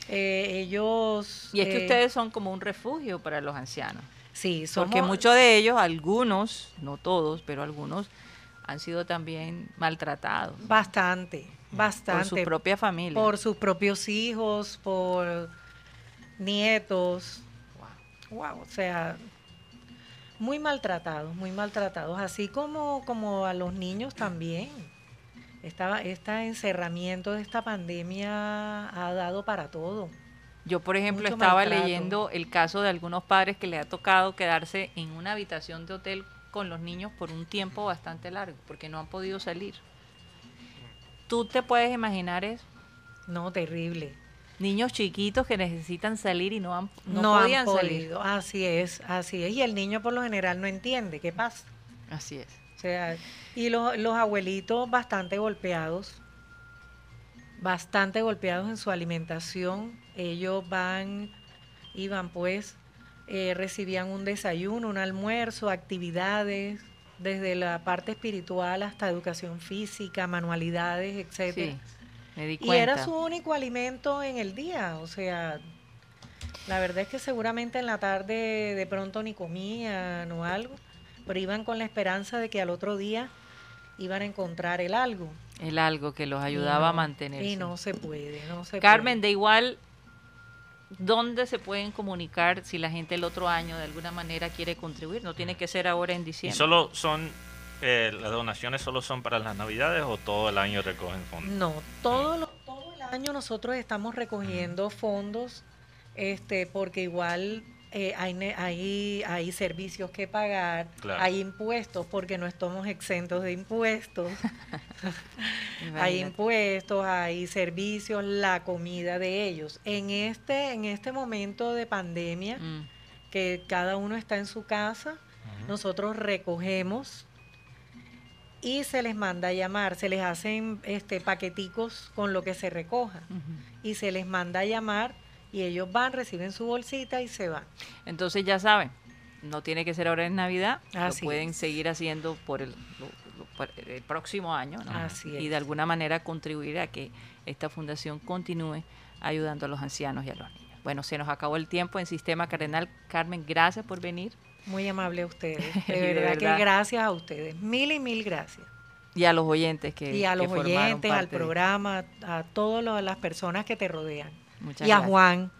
Eh, ellos... Y es que eh, ustedes son como un refugio para los ancianos. Sí, somos... Porque muchos de ellos, algunos, no todos, pero algunos han sido también maltratados Bastante, bastante. por su propia familia. por sus propios hijos, por nietos. Wow, o sea, muy maltratados, muy maltratados, así como, como a los niños también. Esta, este encerramiento de esta pandemia ha dado para todo. Yo, por ejemplo, Mucho estaba maltrato. leyendo el caso de algunos padres que le ha tocado quedarse en una habitación de hotel con los niños por un tiempo bastante largo, porque no han podido salir. ¿Tú te puedes imaginar eso? No, terrible. Niños chiquitos que necesitan salir y no han, no No, podían han salir. Así es, así es. Y el niño por lo general no entiende qué pasa. Así es. O sea, y los, los abuelitos bastante golpeados, bastante golpeados en su alimentación. Ellos van, iban pues, eh, recibían un desayuno, un almuerzo, actividades, desde la parte espiritual hasta educación física, manualidades, etcétera. Sí, me di Y era su único alimento en el día, o sea, la verdad es que seguramente en la tarde de pronto ni comían o algo, pero iban con la esperanza de que al otro día iban a encontrar el algo. El algo que los Y ayudaba a mantenerse. Y no se puede, no se Carmen, puede. de igual, ¿dónde se pueden comunicar si la gente el otro año de alguna manera quiere contribuir? No tiene que ser ahora en ¿Y diciembre. solo son, eh, las donaciones solo son para las navidades o todo el año recogen fondos? No, todo, lo- todo el año nosotros estamos recogiendo fondos, este, porque igual eh, hay, ne- hay, hay servicios que pagar, Claro. hay impuestos, porque no estamos exentos de impuestos, *laughs* hay impuestos, hay servicios, la comida de ellos. En este, en este momento de pandemia, Mm, que cada uno está en su casa, nosotros recogemos y se les manda a llamar, se les hacen este paqueticos con lo que se recoja y se les manda a llamar y ellos van, reciben su bolsita y se van. Entonces ya saben, no tiene que ser ahora en Navidad, Así lo pueden es. seguir haciendo por el, lo- lo- por- el próximo año, ¿no? Así y de alguna manera contribuir a que esta fundación continúe ayudando a los ancianos y a los niños. Bueno, se nos acabó el tiempo en Sistema Cardenal. Carmen, gracias por venir. Muy amable a ustedes. *laughs* De de verdad, verdad. que gracias a ustedes. Mil y mil gracias. Y a los oyentes que y a los oyentes, al de- programa, a todas las personas que te rodean. Muchas y a gracias. Juan.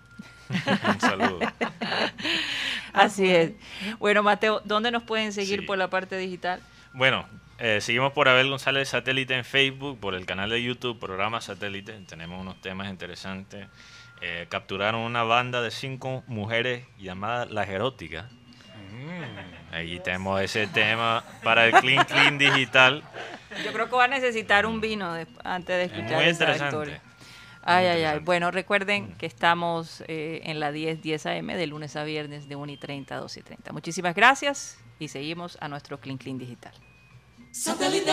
Un saludo. *laughs* Así es. Bueno, Mateo, ¿dónde nos pueden seguir Sí. por la parte digital? Bueno, eh, seguimos por Abel González Satélite en Facebook, por el canal de YouTube, programa Satélite. Tenemos unos temas interesantes. Eh, capturaron una banda de cinco mujeres llamada Las Eróticas. Ahí tenemos ese tema para el Clean Clean Digital. Yo creo que va a necesitar un vino de- antes de Es escuchar muy esa interesante. historia. Muy Ay, ay, ay. Bueno, recuerden que estamos eh, en la 10, 10 AM de lunes a viernes de 1 y 30 a 2 y 30. Muchísimas gracias y seguimos a nuestro Clean Clean Digital. Satellite.